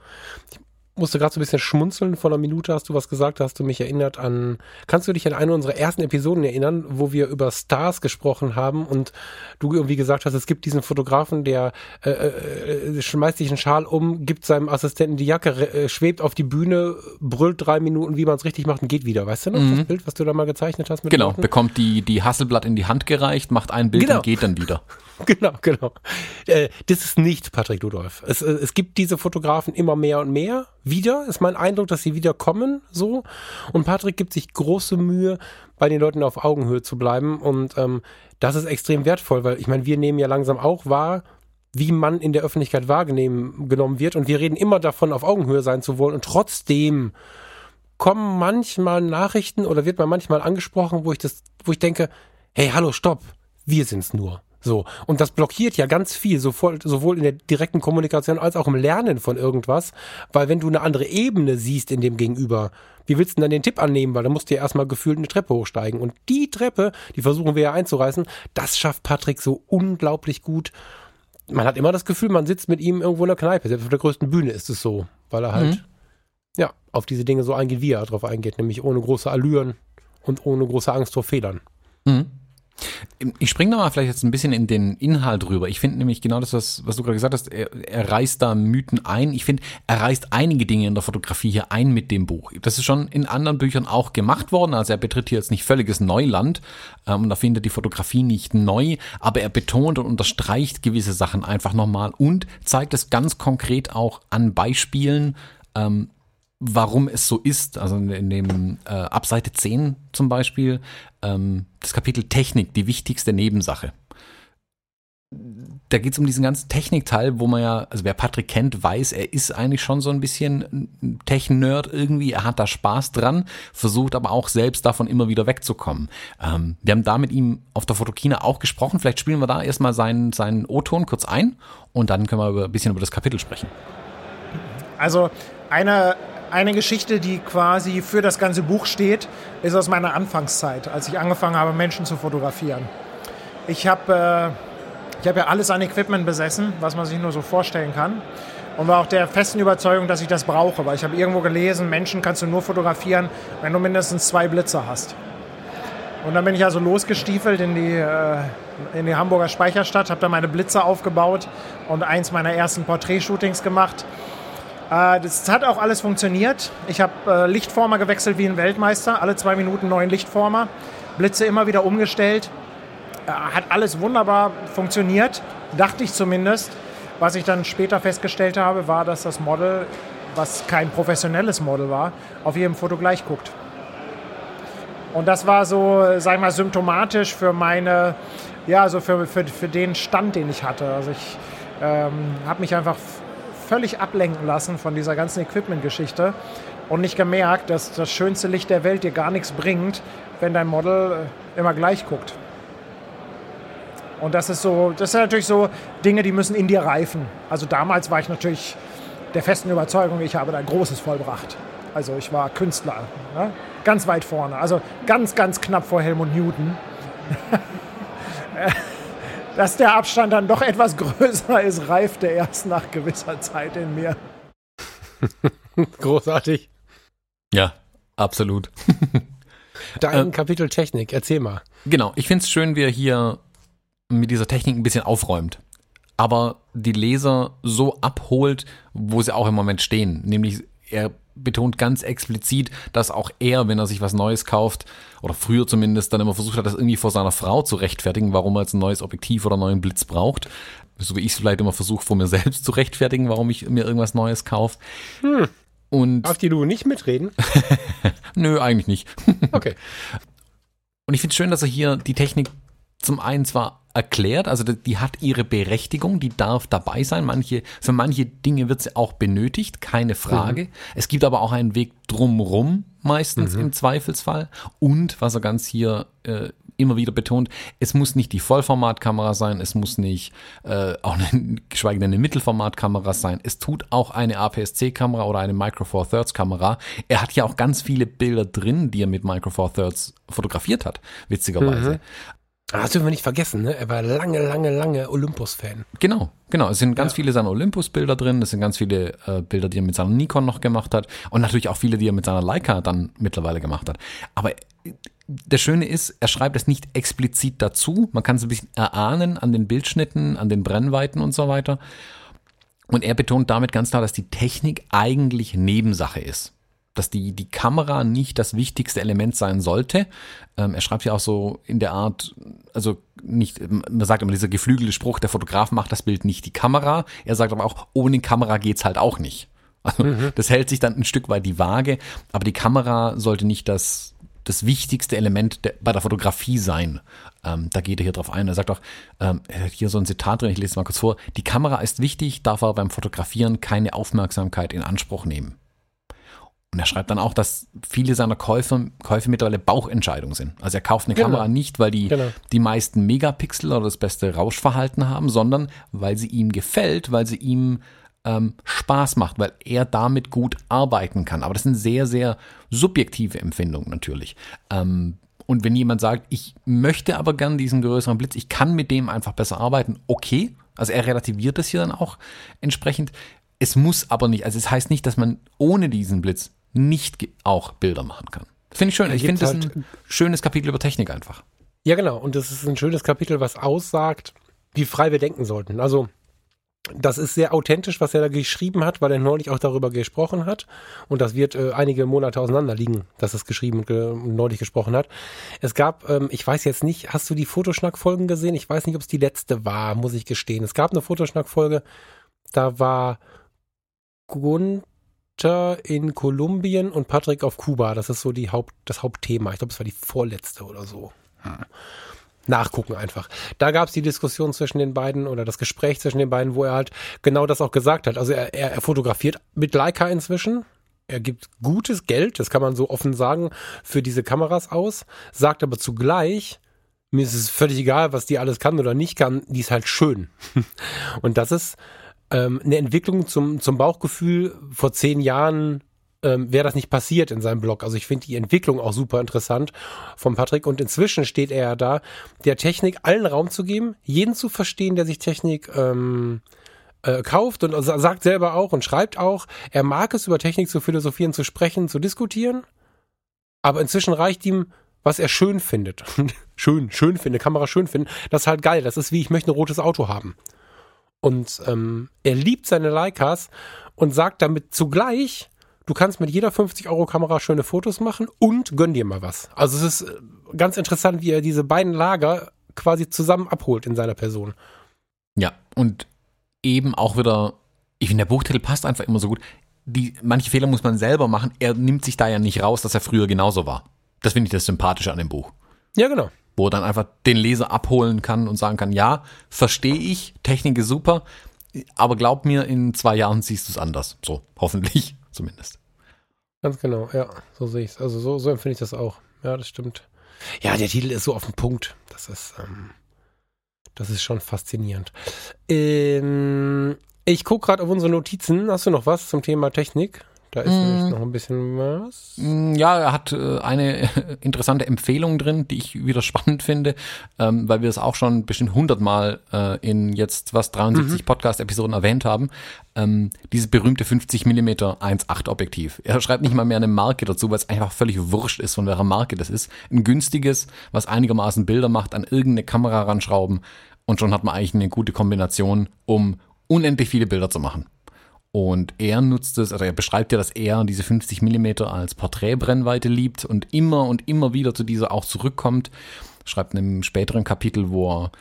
B: Musste gerade so ein bisschen schmunzeln. Vor einer Minute hast du was gesagt, hast du mich erinnert an. Kannst du dich an eine unserer ersten Episoden erinnern, wo wir über Stars gesprochen haben und du irgendwie gesagt hast, es gibt diesen Fotografen, der äh, äh, schmeißt sich einen Schal um, gibt seinem Assistenten die Jacke, äh, schwebt auf die Bühne, brüllt drei Minuten, wie man es richtig macht und geht wieder. Weißt du noch mhm. das Bild, was du da mal gezeichnet hast?
C: Mit genau, bekommt die, die Hasselblatt in die Hand gereicht, macht ein Bild genau. und geht dann wieder. [LAUGHS] [LAUGHS]
B: Genau, genau. Äh, das ist nicht Patrick Ludolf. Es, äh, es gibt diese Fotografen immer mehr und mehr wieder, ist mein Eindruck, dass sie wieder kommen, so. Und Patrick gibt sich große Mühe, bei den Leuten auf Augenhöhe zu bleiben. Und ähm, das ist extrem wertvoll, weil ich meine, wir nehmen ja langsam auch wahr, wie man in der Öffentlichkeit wahrgenommen wird. Und wir reden immer davon, auf Augenhöhe sein zu wollen. Und trotzdem kommen manchmal Nachrichten oder wird man manchmal angesprochen, wo ich das, wo ich denke, hey, hallo, stopp, wir sind's nur. So. Und das blockiert ja ganz viel, sowohl, sowohl in der direkten Kommunikation als auch im Lernen von irgendwas. Weil wenn du eine andere Ebene siehst in dem Gegenüber, wie willst du denn dann den Tipp annehmen? Weil dann musst du ja erstmal gefühlt eine Treppe hochsteigen. Und die Treppe, die versuchen wir ja einzureißen, das schafft Patrick so unglaublich gut. Man hat immer das Gefühl, man sitzt mit ihm irgendwo in der Kneipe. Selbst auf der größten Bühne ist es so. Weil er halt, mhm. ja, auf diese Dinge so eingeht, wie er darauf eingeht. Nämlich ohne große Allüren und ohne große Angst vor Fehlern. Mhm.
C: Ich springe da mal vielleicht jetzt ein bisschen in den Inhalt rüber. Ich finde nämlich genau das, was, was du gerade gesagt hast, er, er reißt da Mythen ein. Ich finde, er reißt einige Dinge in der Fotografie hier ein mit dem Buch. Das ist schon in anderen Büchern auch gemacht worden. Also er betritt hier jetzt nicht völliges Neuland ähm, und da findet die Fotografie nicht neu, aber er betont und unterstreicht gewisse Sachen einfach nochmal und zeigt es ganz konkret auch an Beispielen, ähm, warum es so ist. Also in dem äh, ab Seite 10 zum Beispiel ähm, das Kapitel Technik, die wichtigste Nebensache. Da geht es um diesen ganzen Technikteil, wo man ja, also wer Patrick kennt, weiß, er ist eigentlich schon so ein bisschen Tech-Nerd irgendwie. Er hat da Spaß dran, versucht aber auch selbst davon immer wieder wegzukommen. Ähm, wir haben da mit ihm auf der Fotokina auch gesprochen. Vielleicht spielen wir da erstmal seinen, seinen O-Ton kurz ein und dann können wir über, ein bisschen über das Kapitel sprechen.
A: Also eine eine Geschichte, die quasi für das ganze Buch steht, ist aus meiner Anfangszeit, als ich angefangen habe, Menschen zu fotografieren. Ich habe äh, hab ja alles an Equipment besessen, was man sich nur so vorstellen kann. Und war auch der festen Überzeugung, dass ich das brauche, weil ich habe irgendwo gelesen, Menschen kannst du nur fotografieren, wenn du mindestens zwei Blitzer hast. Und dann bin ich also losgestiefelt in die, äh, in die Hamburger Speicherstadt, habe da meine Blitzer aufgebaut und eins meiner ersten Porträtshootings gemacht. Äh, das hat auch alles funktioniert. Ich habe äh, Lichtformer gewechselt wie ein Weltmeister, alle zwei Minuten neuen Lichtformer, Blitze immer wieder umgestellt. Äh, hat alles wunderbar funktioniert, dachte ich zumindest. Was ich dann später festgestellt habe, war, dass das Model, was kein professionelles Model war, auf jedem Foto gleich guckt. Und das war so, sag ich mal, symptomatisch für meine, ja, so für, für, für den Stand, den ich hatte. Also ich ähm, habe mich einfach völlig ablenken lassen von dieser ganzen Equipment-Geschichte und nicht gemerkt, dass das schönste Licht der Welt dir gar nichts bringt, wenn dein Model äh, immer gleich guckt. Und das ist so, das sind natürlich so Dinge, die müssen in dir reifen. Also damals war ich natürlich der festen Überzeugung, ich habe da Großes vollbracht. Also ich war Künstler, ne? ganz weit vorne, also ganz, ganz knapp vor Helmut Newton. [LAUGHS] dass der Abstand dann doch etwas größer ist, reifte erst nach gewisser Zeit in mir. [LAUGHS]
B: Großartig.
C: Ja, absolut. [LAUGHS]
B: Dein äh, Kapitel Technik, erzähl mal.
C: Genau, ich finde es schön, wie er hier mit dieser Technik ein bisschen aufräumt. Aber die Leser so abholt, wo sie auch im Moment stehen. Nämlich, er betont ganz explizit, dass auch er, wenn er sich was Neues kauft, oder früher zumindest, dann immer versucht hat, das irgendwie vor seiner Frau zu rechtfertigen, warum er jetzt ein neues Objektiv oder einen neuen Blitz braucht. So wie ich es vielleicht immer versuche, vor mir selbst zu rechtfertigen, warum ich mir irgendwas Neues kaufe.
B: Hm. Und Auf die du nicht mitreden? [LAUGHS]
C: Nö, eigentlich nicht.
B: okay.
C: Und ich finde es schön, dass er hier die Technik zum einen zwar erklärt, also die hat ihre Berechtigung, die darf dabei sein. Manche, für manche Dinge wird sie auch benötigt, keine Frage. Mhm. Es gibt aber auch einen Weg drumrum, meistens mhm. im Zweifelsfall. Und was er ganz hier äh, immer wieder betont, es muss nicht die Vollformatkamera sein, es muss nicht äh, auch eine, geschweige denn eine Mittelformatkamera sein. Es tut auch eine APS-C-Kamera oder eine Micro Four Thirds Kamera. Er hat ja auch ganz viele Bilder drin, die er mit Micro Four Thirds fotografiert hat, witzigerweise. Mhm.
B: Ah, das dürfen wir nicht vergessen, ne? Er war lange, lange, lange Olympus-Fan.
C: Genau, genau. Es sind ganz ja. viele seiner Olympus-Bilder drin. Es sind ganz viele äh, Bilder, die er mit seiner Nikon noch gemacht hat. Und natürlich auch viele, die er mit seiner Leica dann mittlerweile gemacht hat. Aber äh, das Schöne ist, er schreibt es nicht explizit dazu. Man kann es ein bisschen erahnen an den Bildschnitten, an den Brennweiten und so weiter. Und er betont damit ganz klar, dass die Technik eigentlich Nebensache ist dass die, die Kamera nicht das wichtigste Element sein sollte. Ähm, er schreibt ja auch so in der Art, also nicht, man sagt immer dieser geflügelte Spruch, der Fotograf macht das Bild nicht die Kamera. Er sagt aber auch, ohne Kamera geht's halt auch nicht. Also mhm. das hält sich dann ein Stück weit die Waage, aber die Kamera sollte nicht das, das wichtigste Element der, bei der Fotografie sein. Ähm, da geht er hier drauf ein. Er sagt auch, ähm, hier so ein Zitat drin, ich lese es mal kurz vor. Die Kamera ist wichtig, darf aber beim Fotografieren keine Aufmerksamkeit in Anspruch nehmen. Und er schreibt dann auch, dass viele seiner Käufe, Käufe mittlerweile Bauchentscheidungen sind. Also er kauft eine genau. Kamera nicht, weil die genau. die meisten Megapixel oder das beste Rauschverhalten haben, sondern weil sie ihm gefällt, weil sie ihm ähm, Spaß macht, weil er damit gut arbeiten kann. Aber das sind sehr, sehr subjektive Empfindungen natürlich. Ähm, und wenn jemand sagt, ich möchte aber gern diesen größeren Blitz, ich kann mit dem einfach besser arbeiten, okay. Also er relativiert das hier dann auch entsprechend. Es muss aber nicht, also es heißt nicht, dass man ohne diesen Blitz nicht auch Bilder machen kann. Finde ich schön. Ich finde halt das ein schönes Kapitel über Technik einfach.
B: Ja, genau. Und das ist ein schönes Kapitel, was aussagt, wie frei wir denken sollten. Also, das ist sehr authentisch, was er da geschrieben hat, weil er neulich auch darüber gesprochen hat. Und das wird äh, einige Monate auseinander liegen, dass es geschrieben und ge neulich gesprochen hat. Es gab, ähm, ich weiß jetzt nicht, hast du die Fotoschnack-Folgen gesehen? Ich weiß nicht, ob es die letzte war, muss ich gestehen. Es gab eine Fotoschnack-Folge, da war Gun Peter in Kolumbien und Patrick auf Kuba. Das ist so die Haupt, das Hauptthema. Ich glaube, es war die vorletzte oder so. Hm. Nachgucken einfach. Da gab es die Diskussion zwischen den beiden oder das Gespräch zwischen den beiden, wo er halt genau das auch gesagt hat. Also er, er, er fotografiert mit Leica inzwischen. Er gibt gutes Geld, das kann man so offen sagen, für diese Kameras aus, sagt aber zugleich, mir ist es völlig egal, was die alles kann oder nicht kann, die ist halt schön. [LAUGHS] Und das ist ähm, eine Entwicklung zum, zum Bauchgefühl. Vor zehn Jahren ähm, wäre das nicht passiert in seinem Blog. Also ich finde die Entwicklung auch super interessant von Patrick. Und inzwischen steht er ja da, der Technik allen Raum zu geben, jeden zu verstehen, der sich Technik ähm, äh, kauft und sagt selber auch und schreibt auch, er mag es über Technik zu philosophieren, zu sprechen, zu diskutieren. Aber inzwischen reicht ihm, was er schön findet. [LAUGHS] schön, schön finde, Kamera schön finden. Das ist halt geil. Das ist wie, ich möchte ein rotes Auto haben. Und ähm, er liebt seine Leicas und sagt damit zugleich, du kannst mit jeder 50-Euro-Kamera schöne Fotos machen und gönn dir mal was. Also es ist äh, ganz interessant, wie er diese beiden Lager quasi zusammen abholt in seiner Person.
C: Ja, und eben auch wieder, ich finde, der Buchtitel passt einfach immer so gut. Die, manche Fehler muss man selber machen. Er nimmt sich da ja nicht raus, dass er früher genauso war. Das finde ich das Sympathische an dem Buch.
B: Ja, genau
C: wo er dann einfach den Leser abholen kann und sagen kann, ja, verstehe ich, Technik ist super, aber glaub mir, in zwei Jahren siehst du es anders. So, hoffentlich [LAUGHS] zumindest.
B: Ganz genau, ja, so sehe ich es. Also so, so empfinde ich das auch. Ja, das stimmt. Ja, der Titel ist so auf den Punkt. Das ist, ähm, das ist schon faszinierend. Ähm, ich gucke gerade auf unsere Notizen. Hast du noch was zum Thema Technik? Da ist mm. noch ein bisschen was.
C: Mm, ja, er hat äh, eine [LAUGHS] interessante Empfehlung drin, die ich wieder spannend finde, ähm, weil wir es auch schon bestimmt hundertmal äh, in jetzt was 73 mhm. Podcast-Episoden erwähnt haben. Ähm, dieses berühmte 50 mm 1.8 Objektiv. Er schreibt nicht mal mehr eine Marke dazu, weil es einfach völlig wurscht ist, von welcher Marke das ist. Ein günstiges, was einigermaßen Bilder macht, an irgendeine Kamera ranschrauben und schon hat man eigentlich eine gute Kombination, um unendlich viele Bilder zu machen. Und er nutzt es, also er beschreibt ja, dass er diese 50 Millimeter als Porträtbrennweite liebt und immer und immer wieder zu dieser auch zurückkommt. Schreibt in einem späteren Kapitel, wo er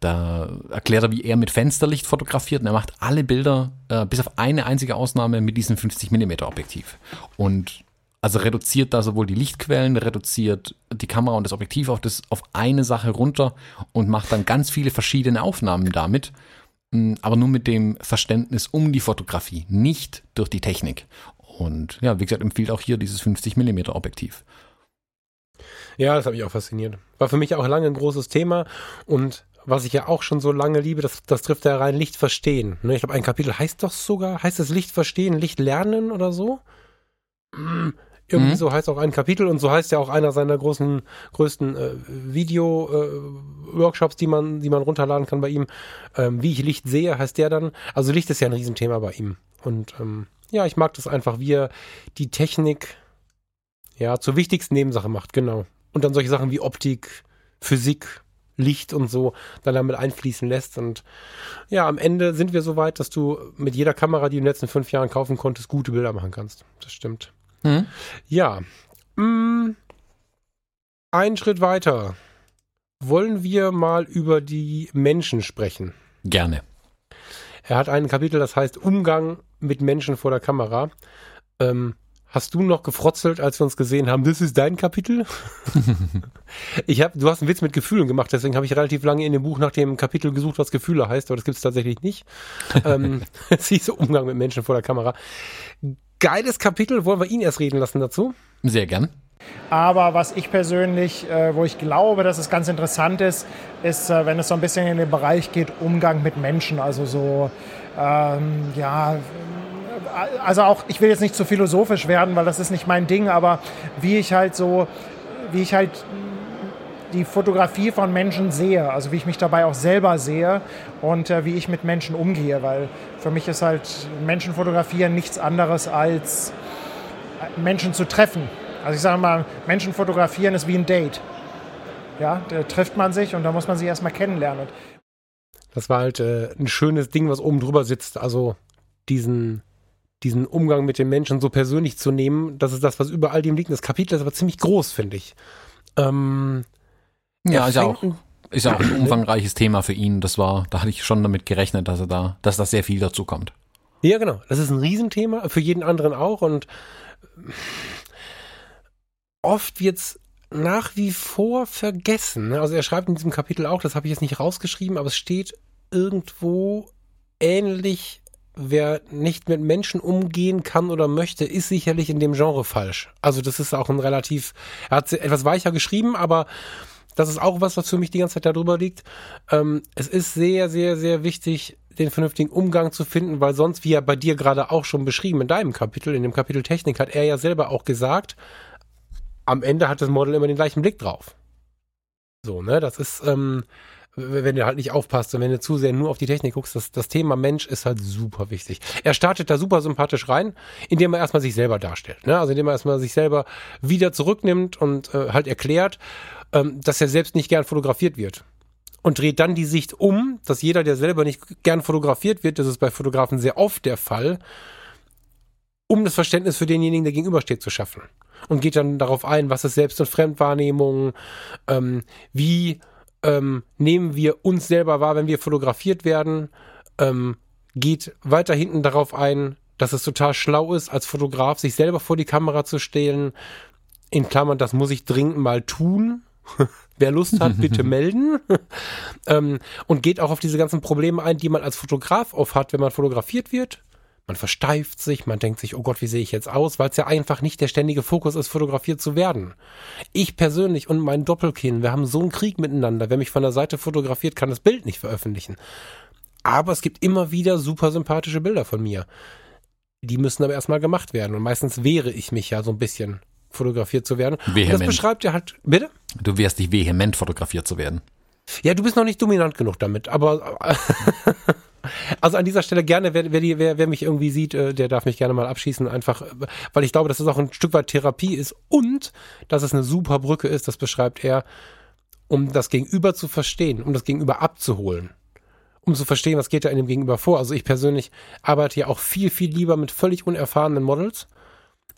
C: da erklärt er, wie er mit Fensterlicht fotografiert und er macht alle Bilder, äh, bis auf eine einzige Ausnahme, mit diesem 50 Millimeter Objektiv. Und Also reduziert da sowohl die Lichtquellen, reduziert die Kamera und das Objektiv auf, das, auf eine Sache runter und macht dann ganz viele verschiedene Aufnahmen damit, mm, aber nur mit dem Verständnis um die Fotografie, nicht durch die Technik. Und ja, wie gesagt, empfiehlt auch hier dieses 50 mm Objektiv.
B: Ja, das hat mich auch fasziniert. War für mich auch lange ein großes Thema und was ich ja auch schon so lange liebe, das, das trifft ja rein Licht verstehen. Ne, ich glaube, ein Kapitel heißt doch sogar, heißt es Licht verstehen, Licht lernen oder so? Irgendwie mhm. so heißt auch ein Kapitel und so heißt ja auch einer seiner großen, größten äh, Video-Workshops, äh, die man, die man runterladen kann bei ihm. Ähm, wie ich Licht sehe, heißt der dann. Also Licht ist ja ein Riesenthema bei ihm. Und ähm, ja, ich mag das einfach, wie er die Technik ja zur wichtigsten Nebensache macht, genau. Und dann solche Sachen wie Optik, Physik, Licht und so dann damit einfließen lässt. Und ja, am Ende sind wir so weit, dass du mit jeder Kamera, die du in den letzten fünf Jahren kaufen konntest, gute Bilder machen kannst. Das stimmt. Mhm. Ja. Mm, ein Schritt weiter. Wollen wir mal über die Menschen sprechen?
C: Gerne.
B: Er hat ein Kapitel, das heißt Umgang mit Menschen vor der Kamera. Ähm, Hast du noch gefrotzelt, als wir uns gesehen haben, das ist dein Kapitel? [LAUGHS] ich hab, du hast einen Witz mit Gefühlen gemacht, deswegen habe ich relativ lange in dem Buch nach dem Kapitel gesucht, was Gefühle heißt, aber das gibt es tatsächlich nicht. ähm, [LAUGHS] es hieß Umgang mit Menschen vor der Kamera. Geiles Kapitel, wollen wir ihn erst reden lassen dazu?
C: Sehr gern.
A: Aber was ich persönlich, äh, wo ich glaube, dass es ganz interessant ist, ist, äh, wenn es so ein bisschen in den Bereich geht, Umgang mit Menschen. Also so, ähm, ja, also auch, ich will jetzt nicht zu philosophisch werden, weil das ist nicht mein Ding, aber wie ich halt so, wie ich halt die Fotografie von Menschen sehe, also wie ich mich dabei auch selber sehe und äh, wie ich mit Menschen umgehe, weil für mich ist halt Menschen fotografieren nichts anderes als äh, Menschen zu treffen. Also ich sage mal, Menschen fotografieren ist wie ein Date. Ja, da trifft man sich und da muss man sich erstmal kennenlernen.
B: Das war halt äh, ein schönes Ding, was oben drüber sitzt. Also diesen diesen Umgang mit den Menschen so persönlich zu nehmen, das ist das, was über all dem liegt. Das Kapitel ist aber ziemlich groß, finde ich. Ähm,
C: ja, ist ja auch, ist ja auch ein umfangreiches Thema für ihn. Das war, da hatte ich schon damit gerechnet, dass er da, dass da sehr viel dazu kommt.
B: Ja, genau. Das ist ein Riesenthema, für jeden anderen auch. Und oft wird's nach wie vor vergessen. Also er schreibt in diesem Kapitel auch, das habe ich jetzt nicht rausgeschrieben, aber es steht irgendwo ähnlich wer nicht mit Menschen umgehen kann oder möchte, ist sicherlich in dem Genre falsch. Also das ist auch ein relativ, er hat etwas weicher geschrieben, aber das ist auch was, was für mich die ganze Zeit darüber liegt. Ähm, es ist sehr, sehr, sehr wichtig, den vernünftigen Umgang zu finden, weil sonst, wie ja bei dir gerade auch schon beschrieben in deinem Kapitel, in dem Kapitel Technik, hat er ja selber auch gesagt, am Ende hat das Model immer den gleichen Blick drauf. So, ne, das ist, ähm, wenn du halt nicht aufpasst und wenn du zu sehr nur auf die Technik guckst, das, das Thema Mensch ist halt super wichtig. Er startet da super sympathisch rein, indem er erstmal sich selber darstellt. Ne? Also indem er erstmal sich selber wieder zurücknimmt und äh, halt erklärt, ähm, dass er selbst nicht gern fotografiert wird. Und dreht dann die Sicht um, dass jeder, der selber nicht gern fotografiert wird, das ist bei Fotografen sehr oft der Fall, um das Verständnis für denjenigen, der gegenübersteht, zu schaffen. Und geht dann darauf ein, was ist Selbst- und Fremdwahrnehmung, ähm, wie ähm, nehmen wir uns selber wahr, wenn wir fotografiert werden, ähm, geht weiter hinten darauf ein, dass es total schlau ist, als Fotograf sich selber vor die Kamera zu stellen. In Klammern, das muss ich dringend mal tun. [LAUGHS] Wer Lust hat, bitte melden. [LAUGHS] ähm, und geht auch auf diese ganzen Probleme ein, die man als Fotograf oft hat, wenn man fotografiert wird. Man versteift sich, man denkt sich, oh Gott, wie sehe ich jetzt aus, weil es ja einfach nicht der ständige Fokus ist, fotografiert zu werden. Ich persönlich und mein Doppelkinn, wir haben so einen Krieg miteinander. Wer mich von der Seite fotografiert, kann das Bild nicht veröffentlichen. Aber es gibt immer wieder super sympathische Bilder von mir. Die müssen aber erstmal gemacht werden. Und meistens wehre ich mich ja so ein bisschen, fotografiert zu werden.
C: Vehement.
B: Und das beschreibt ja halt, bitte?
C: Du wehrst dich vehement, fotografiert zu werden.
B: Ja, du bist noch nicht dominant genug damit, aber [LAUGHS] Also an dieser Stelle gerne, wer, wer, wer, wer mich irgendwie sieht, äh, der darf mich gerne mal abschießen, einfach, weil ich glaube, dass es das auch ein Stück weit Therapie ist und dass es eine super Brücke ist, das beschreibt er, um das Gegenüber zu verstehen, um das Gegenüber abzuholen, um zu verstehen, was geht da in dem Gegenüber vor. Also ich persönlich arbeite ja auch viel, viel lieber mit völlig unerfahrenen Models,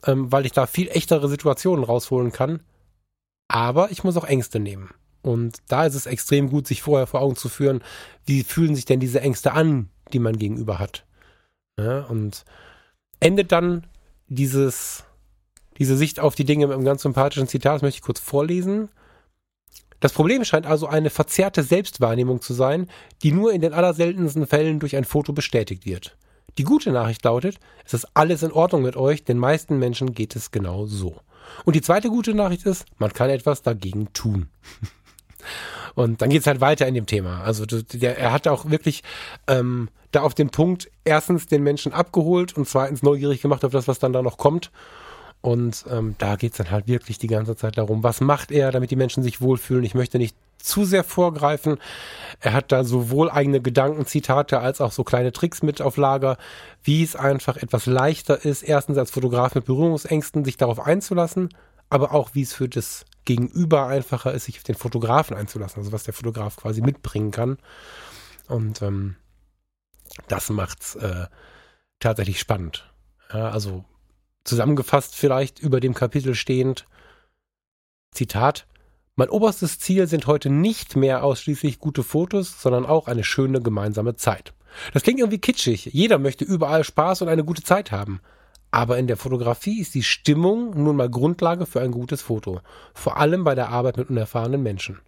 B: ähm, weil ich da viel echtere Situationen rausholen kann. Aber ich muss auch Ängste nehmen. Und da ist es extrem gut, sich vorher vor Augen zu führen, wie fühlen sich denn diese Ängste an, die man gegenüber hat. Ja, und endet dann dieses diese Sicht auf die Dinge mit einem ganz sympathischen Zitat, das möchte ich kurz vorlesen. Das Problem scheint also eine verzerrte Selbstwahrnehmung zu sein, die nur in den allerseltensten Fällen durch ein Foto bestätigt wird. Die gute Nachricht lautet, es ist alles in Ordnung mit euch, den meisten Menschen geht es genau so. Und die zweite gute Nachricht ist, man kann etwas dagegen tun. [LAUGHS] Und dann geht's halt weiter in dem Thema. Also der, er hat auch wirklich ähm, da auf den Punkt erstens den Menschen abgeholt und zweitens neugierig gemacht auf das, was dann da noch kommt. Und ähm, da geht's dann halt wirklich die ganze Zeit darum, was macht er, damit die Menschen sich wohlfühlen. Ich möchte nicht zu sehr vorgreifen. Er hat da sowohl eigene Gedanken, Zitate als auch so kleine Tricks mit auf Lager, wie es einfach etwas leichter ist, erstens als Fotograf mit Berührungsängsten sich darauf einzulassen, aber auch wie es für das Gegenüber einfacher ist, sich auf den Fotografen einzulassen, also was der Fotograf quasi mitbringen kann. Und ähm, das macht's äh, tatsächlich spannend. Ja, also Zusammengefasst vielleicht über dem Kapitel stehend, Zitat, mein oberstes Ziel sind heute nicht mehr ausschließlich gute Fotos, sondern auch eine schöne gemeinsame Zeit. Das klingt irgendwie kitschig. Jeder möchte überall Spaß und eine gute Zeit haben. Aber in der Fotografie ist die Stimmung nun mal Grundlage für ein gutes Foto. Vor allem bei der Arbeit mit unerfahrenen Menschen.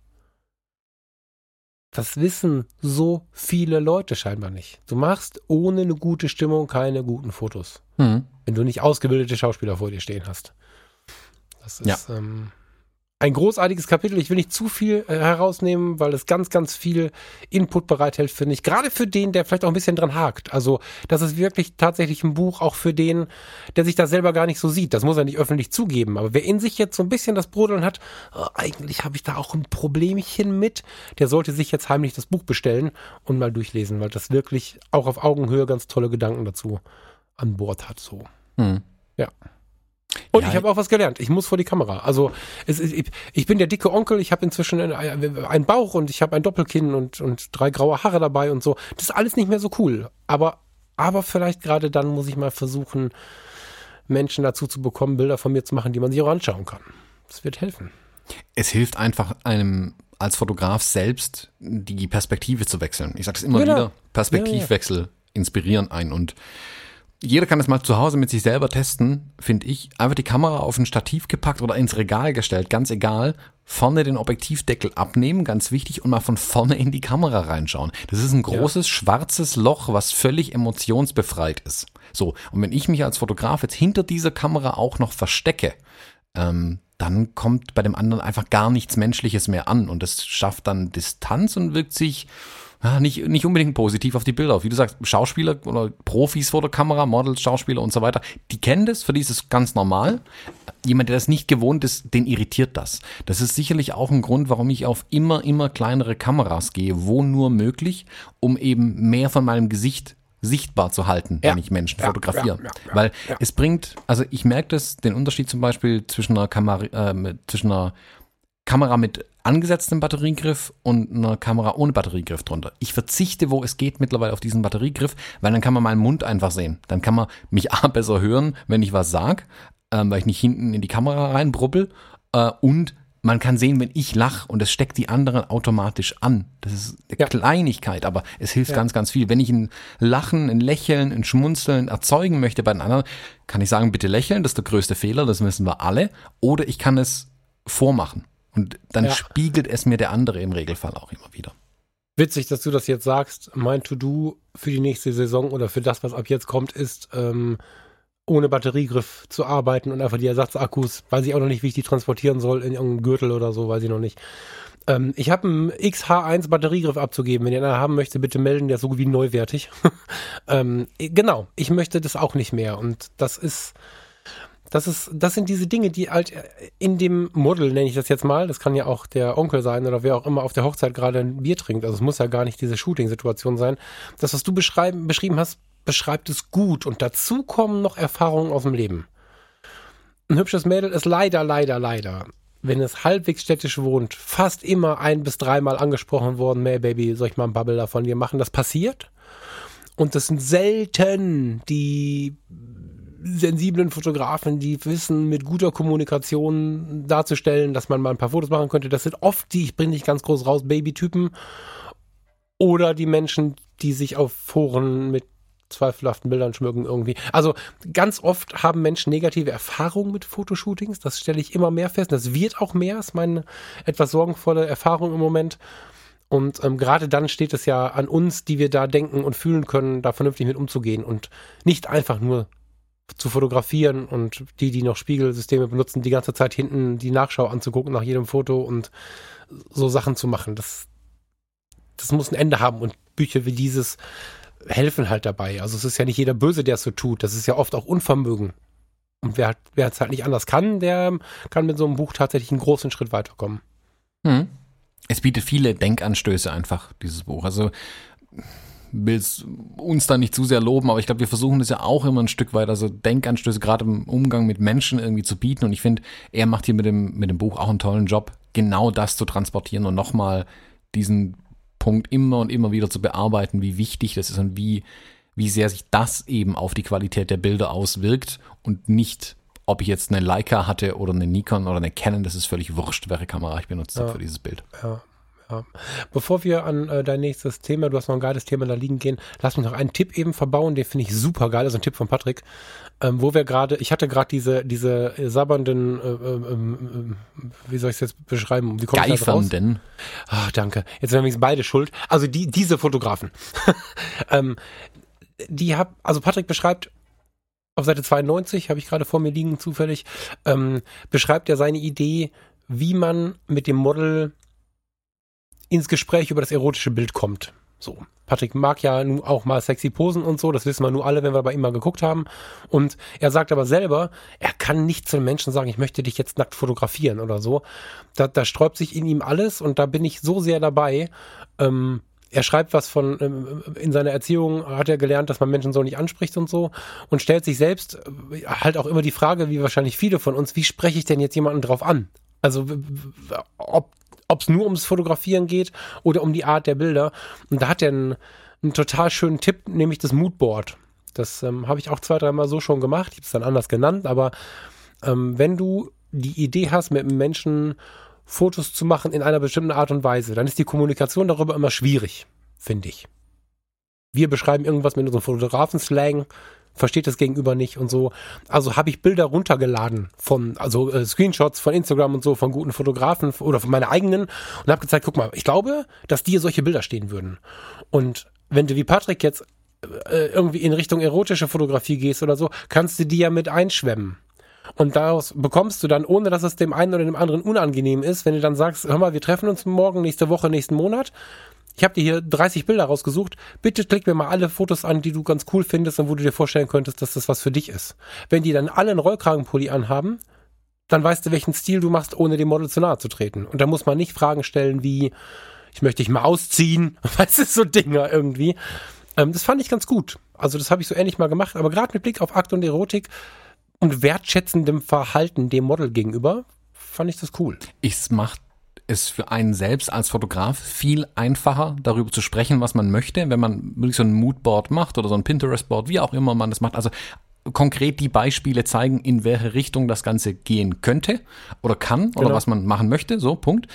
B: Das wissen so viele Leute scheinbar nicht. Du machst ohne eine gute Stimmung keine guten Fotos. Mhm. Wenn du nicht ausgebildete Schauspieler vor dir stehen hast. Das ist ja. ähm, ein großartiges Kapitel. Ich will nicht zu viel äh, herausnehmen, weil es ganz, ganz viel Input bereithält, finde ich. Gerade für den, der vielleicht auch ein bisschen dran hakt. Also, das ist wirklich tatsächlich ein Buch auch für den, der sich da selber gar nicht so sieht. Das muss er nicht öffentlich zugeben. Aber wer in sich jetzt so ein bisschen das Brodeln hat, oh, eigentlich habe ich da auch ein Problemchen mit, der sollte sich jetzt heimlich das Buch bestellen und mal durchlesen, weil das wirklich auch auf Augenhöhe ganz tolle Gedanken dazu an Bord hat. So. Hm. Ja. Und ja, ich habe auch was gelernt. Ich muss vor die Kamera. Also es, ich, ich bin der dicke Onkel. Ich habe inzwischen einen Bauch und ich habe ein Doppelkinn und, und drei graue Haare dabei und so. Das ist alles nicht mehr so cool. Aber, aber vielleicht gerade dann muss ich mal versuchen, Menschen dazu zu bekommen, Bilder von mir zu machen, die man sich auch anschauen kann. Das wird helfen.
C: Es hilft einfach einem als Fotograf selbst die Perspektive zu wechseln. Ich sage es immer genau. wieder. Perspektivwechsel ja, ja. inspirieren einen und jeder kann das mal zu Hause mit sich selber testen, finde ich. Einfach die Kamera auf ein Stativ gepackt oder ins Regal gestellt, ganz egal. Vorne den Objektivdeckel abnehmen, ganz wichtig, und mal von vorne in die Kamera reinschauen. Das ist ein großes ja. schwarzes Loch, was völlig emotionsbefreit ist. So, und wenn ich mich als Fotograf jetzt hinter dieser Kamera auch noch verstecke, ähm, dann kommt bei dem anderen einfach gar nichts Menschliches mehr an und das schafft dann Distanz und wirkt sich ja, nicht, nicht unbedingt positiv auf die Bilder. Wie du sagst, Schauspieler oder Profis vor der Kamera, Models, Schauspieler und so weiter, die kennen das, für die ist es ganz normal. Jemand, der das nicht gewohnt ist, den irritiert das. Das ist sicherlich auch ein Grund, warum ich auf immer, immer kleinere Kameras gehe, wo nur möglich, um eben mehr von meinem Gesicht sichtbar zu halten, ja. wenn ich Menschen ja, fotografiere. Ja, Weil es bringt, also ich merke das, den Unterschied zum Beispiel zwischen einer Kamera, äh, zwischen einer Kamera mit angesetztem Batteriegriff und einer Kamera ohne Batteriegriff drunter. Ich verzichte, wo es geht, mittlerweile auf diesen Batteriegriff, weil dann kann man meinen Mund einfach sehen. Dann kann man mich [LAUGHS] A besser hören, wenn ich was sag, ähm, weil ich nicht hinten in die Kamera reinbrubbel äh, und man kann sehen, wenn ich lach und es steckt die anderen automatisch an. Das ist eine ja. Kleinigkeit, aber es hilft ja. ganz, ganz viel. Wenn ich ein Lachen, ein Lächeln, ein Schmunzeln erzeugen möchte bei den anderen, kann ich sagen, bitte lächeln, das ist der größte Fehler, das wissen wir alle. Oder ich kann es vormachen. Und dann ja. spiegelt es mir der andere im Regelfall auch immer wieder.
B: Witzig, dass du das jetzt sagst. Mein To-Do für die nächste Saison oder für das, was ab jetzt kommt, ist, ähm, ohne Batteriegriff zu arbeiten und einfach die Ersatzakkus, weiß ich auch noch nicht, wie ich die transportieren soll, in irgendeinem Gürtel oder so, weiß ich noch nicht. Ähm, ich habe einen XH1 Batteriegriff abzugeben. Wenn ihr einen haben möchte, bitte melden, der ist so wie neuwertig. [LAUGHS] ähm, genau, ich möchte das auch nicht mehr. Und das ist das ist, das sind diese Dinge, die halt in dem Model, nenne ich das jetzt mal, das kann ja auch der Onkel sein oder wer auch immer auf der Hochzeit gerade ein Bier trinkt. Also es muss ja gar nicht diese Shooting-Situation sein. Das, was du beschreiben, beschrieben hast, beschreibt es gut. Und dazu kommen noch Erfahrungen aus dem Leben. Ein hübsches Mädel ist leider, leider, leider, wenn es halbwegs städtisch wohnt, fast immer ein bis dreimal angesprochen worden, May Baby, soll ich mal ein Bubble davon dir machen? Das passiert. Und das sind selten die sensiblen Fotografen, die wissen, mit guter Kommunikation darzustellen, dass man mal ein paar Fotos machen könnte. Das sind oft die, ich bringe nicht ganz groß raus, Babytypen. Oder die Menschen, die sich auf Foren mit zweifelhaften Bildern schmücken irgendwie. Also ganz oft haben Menschen negative Erfahrungen mit Fotoshootings. Das stelle ich immer mehr fest. Das wird auch mehr, ist meine etwas sorgenvolle Erfahrung im Moment. Und ähm, gerade dann steht es ja an uns, die wir da denken und fühlen können, da vernünftig mit umzugehen und nicht einfach nur zu fotografieren und die, die noch Spiegelsysteme benutzen, die ganze Zeit hinten die Nachschau anzugucken nach jedem Foto und so Sachen zu machen. Das, das muss ein Ende haben und Bücher wie dieses helfen halt dabei. Also es ist ja nicht jeder Böse, der es so tut. Das ist ja oft auch Unvermögen. Und wer, wer es halt nicht anders kann, der kann mit so einem Buch tatsächlich einen großen Schritt weiterkommen.
C: Hm. Es bietet viele Denkanstöße einfach, dieses Buch. Also will uns da nicht zu sehr loben, aber ich glaube, wir versuchen das ja auch immer ein Stück weit, also Denkanstöße gerade im Umgang mit Menschen irgendwie zu bieten. Und ich finde, er macht hier mit dem, mit dem Buch auch einen tollen Job, genau das zu transportieren und nochmal diesen Punkt immer und immer wieder zu bearbeiten, wie wichtig das ist und wie, wie sehr sich das eben auf die Qualität der Bilder auswirkt und nicht, ob ich jetzt eine Leica hatte oder eine Nikon oder eine Canon, das ist völlig wurscht, welche Kamera ich benutzt ja. habe für dieses Bild.
B: Ja. Ja. Bevor wir an äh, dein nächstes Thema, du hast noch ein geiles Thema da liegen gehen, lass mich noch einen Tipp eben verbauen, den finde ich super geil, das ist ein Tipp von Patrick, ähm, wo wir gerade, ich hatte gerade diese, diese sabbernden, äh, äh, wie soll ich es jetzt beschreiben? Wie
C: kommt Geifernden.
B: Ach, danke. Jetzt werden wir beide schuld. Also die, diese Fotografen. [LAUGHS] ähm, die hab, also Patrick beschreibt auf Seite 92, habe ich gerade vor mir liegen, zufällig, ähm, beschreibt er seine Idee, wie man mit dem Model ins Gespräch über das erotische Bild kommt. So. Patrick mag ja nun auch mal sexy Posen und so, das wissen wir nur alle, wenn wir bei ihm mal geguckt haben. Und er sagt aber selber, er kann nicht zu Menschen sagen, ich möchte dich jetzt nackt fotografieren oder so. Da, da sträubt sich in ihm alles und da bin ich so sehr dabei. Ähm, er schreibt was von, ähm, in seiner Erziehung hat er gelernt, dass man Menschen so nicht anspricht und so und stellt sich selbst äh, halt auch immer die Frage, wie wahrscheinlich viele von uns, wie spreche ich denn jetzt jemanden drauf an? Also ob ob es nur ums Fotografieren geht oder um die Art der Bilder. Und da hat er einen, einen total schönen Tipp, nämlich das Moodboard. Das ähm, habe ich auch zwei, dreimal so schon gemacht. Ich habe es dann anders genannt, aber ähm, wenn du die Idee hast, mit einem Menschen Fotos zu machen in einer bestimmten Art und Weise, dann ist die Kommunikation darüber immer schwierig, finde ich. Wir beschreiben irgendwas mit unserem Fotografen-Slang versteht das Gegenüber nicht und so. Also habe ich Bilder runtergeladen von, also äh, Screenshots von Instagram und so, von guten Fotografen oder von meiner eigenen und habe gezeigt, guck mal, ich glaube, dass dir solche Bilder stehen würden. Und wenn du wie Patrick jetzt äh, irgendwie in Richtung erotische Fotografie gehst oder so, kannst du die ja mit einschwemmen. Und daraus bekommst du dann, ohne dass es dem einen oder dem anderen unangenehm ist, wenn du dann sagst, hör mal, wir treffen uns morgen, nächste Woche, nächsten Monat, ich habe dir hier 30 Bilder rausgesucht. Bitte klick mir mal alle Fotos an, die du ganz cool findest und wo du dir vorstellen könntest, dass das was für dich ist. Wenn die dann alle einen Rollkragenpulli anhaben, dann weißt du, welchen Stil du machst, ohne dem Model zu nahe zu treten. Und da muss man nicht Fragen stellen wie, ich möchte dich mal ausziehen, [LAUGHS] weißt du, so Dinger irgendwie. Ähm, das fand ich ganz gut. Also das habe ich so ähnlich mal gemacht, aber gerade mit Blick auf Akt und Erotik und wertschätzendem Verhalten dem Model gegenüber, fand ich das cool.
C: Es macht es für einen selbst als Fotograf viel einfacher, darüber zu sprechen, was man möchte, wenn man wirklich so ein Moodboard macht oder so ein Pinterest-Board, wie auch immer man das macht. Also konkret die Beispiele zeigen, in welche Richtung das Ganze gehen könnte oder kann oder genau. was man machen möchte. So, Punkt.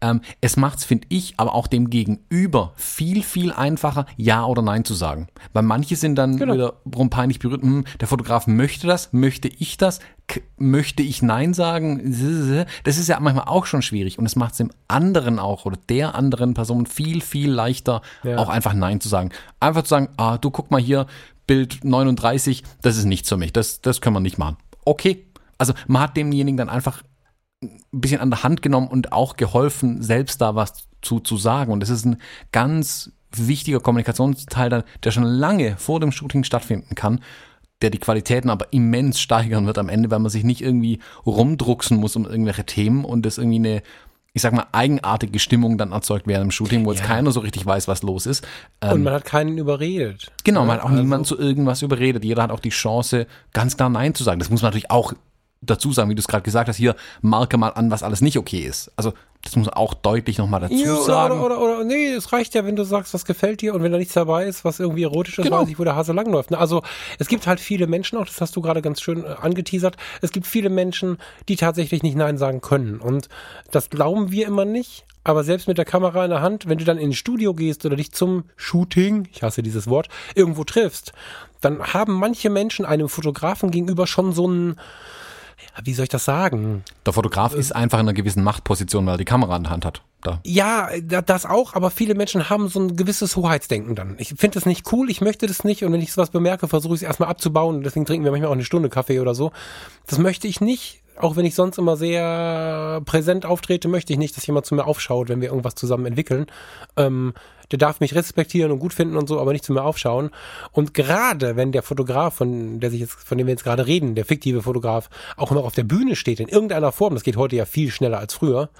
C: Ähm, es macht es, finde ich, aber auch dem Gegenüber viel, viel einfacher, Ja oder Nein zu sagen. Weil manche sind dann genau. wiederum peinlich berührt. Hm, der Fotograf möchte das, möchte ich das, K möchte ich Nein sagen? Das ist ja manchmal auch schon schwierig und es macht es dem anderen auch oder der anderen Person viel, viel leichter, ja. auch einfach Nein zu sagen. Einfach zu sagen, ah, du guck mal hier, Bild 39, das ist nichts für mich, das, das können wir nicht machen. Okay, also man hat demjenigen dann einfach ein bisschen an der Hand genommen und auch geholfen, selbst da was zu, zu sagen. Und das ist ein ganz wichtiger Kommunikationsteil, der schon lange vor dem Shooting stattfinden kann, der die Qualitäten aber immens steigern wird am Ende, weil man sich nicht irgendwie rumdrucksen muss um irgendwelche Themen und das irgendwie eine ich sag mal, eigenartige Stimmung dann erzeugt während dem Shooting, wo jetzt keiner so richtig weiß, was los ist.
B: Ähm, und man hat keinen überredet.
C: Genau, man hat auch also, niemanden zu irgendwas überredet. Jeder hat auch die Chance, ganz klar Nein zu sagen. Das muss man natürlich auch dazu sagen, wie du es gerade gesagt hast, hier marke mal an, was alles nicht okay ist. Also das muss man auch deutlich nochmal dazu
B: Ja, oder,
C: sagen.
B: oder, oder, oder, nee, es reicht ja, wenn du sagst, was gefällt dir und wenn da nichts dabei ist, was irgendwie erotisch ist,
C: Genau.
B: weiß ich, wo der Hase langläuft. Also es gibt halt viele Menschen, auch das hast du gerade ganz schön äh, angeteasert, es gibt viele Menschen, die tatsächlich nicht Nein sagen können. Und das glauben wir immer nicht. Aber selbst mit der Kamera in der Hand, wenn du dann in ein Studio gehst oder dich zum Shooting, ich hasse dieses Wort, irgendwo triffst, dann haben manche Menschen einem Fotografen gegenüber schon so einen, wie soll ich das sagen?
C: Der Fotograf ist einfach in einer gewissen Machtposition, weil er die Kamera in der Hand hat. Da.
B: Ja, da- das auch, aber viele Menschen haben so ein gewisses Hoheitsdenken dann. Ich finde das nicht cool, ich möchte das nicht und wenn ich sowas bemerke, versuche ich es erstmal abzubauen und deswegen trinken wir manchmal auch eine Stunde Kaffee oder so. Das möchte ich nicht, auch wenn ich sonst immer sehr präsent auftrete, möchte ich nicht, dass jemand zu mir aufschaut, wenn wir irgendwas zusammen entwickeln. Ähm, der darf mich respektieren und gut finden und so, aber nicht zu mir aufschauen. Und gerade wenn der Fotograf, von der sich jetzt, von dem wir jetzt gerade reden, der fiktive Fotograf, auch noch auf der Bühne steht in irgendeiner Form, das geht heute ja viel schneller als früher,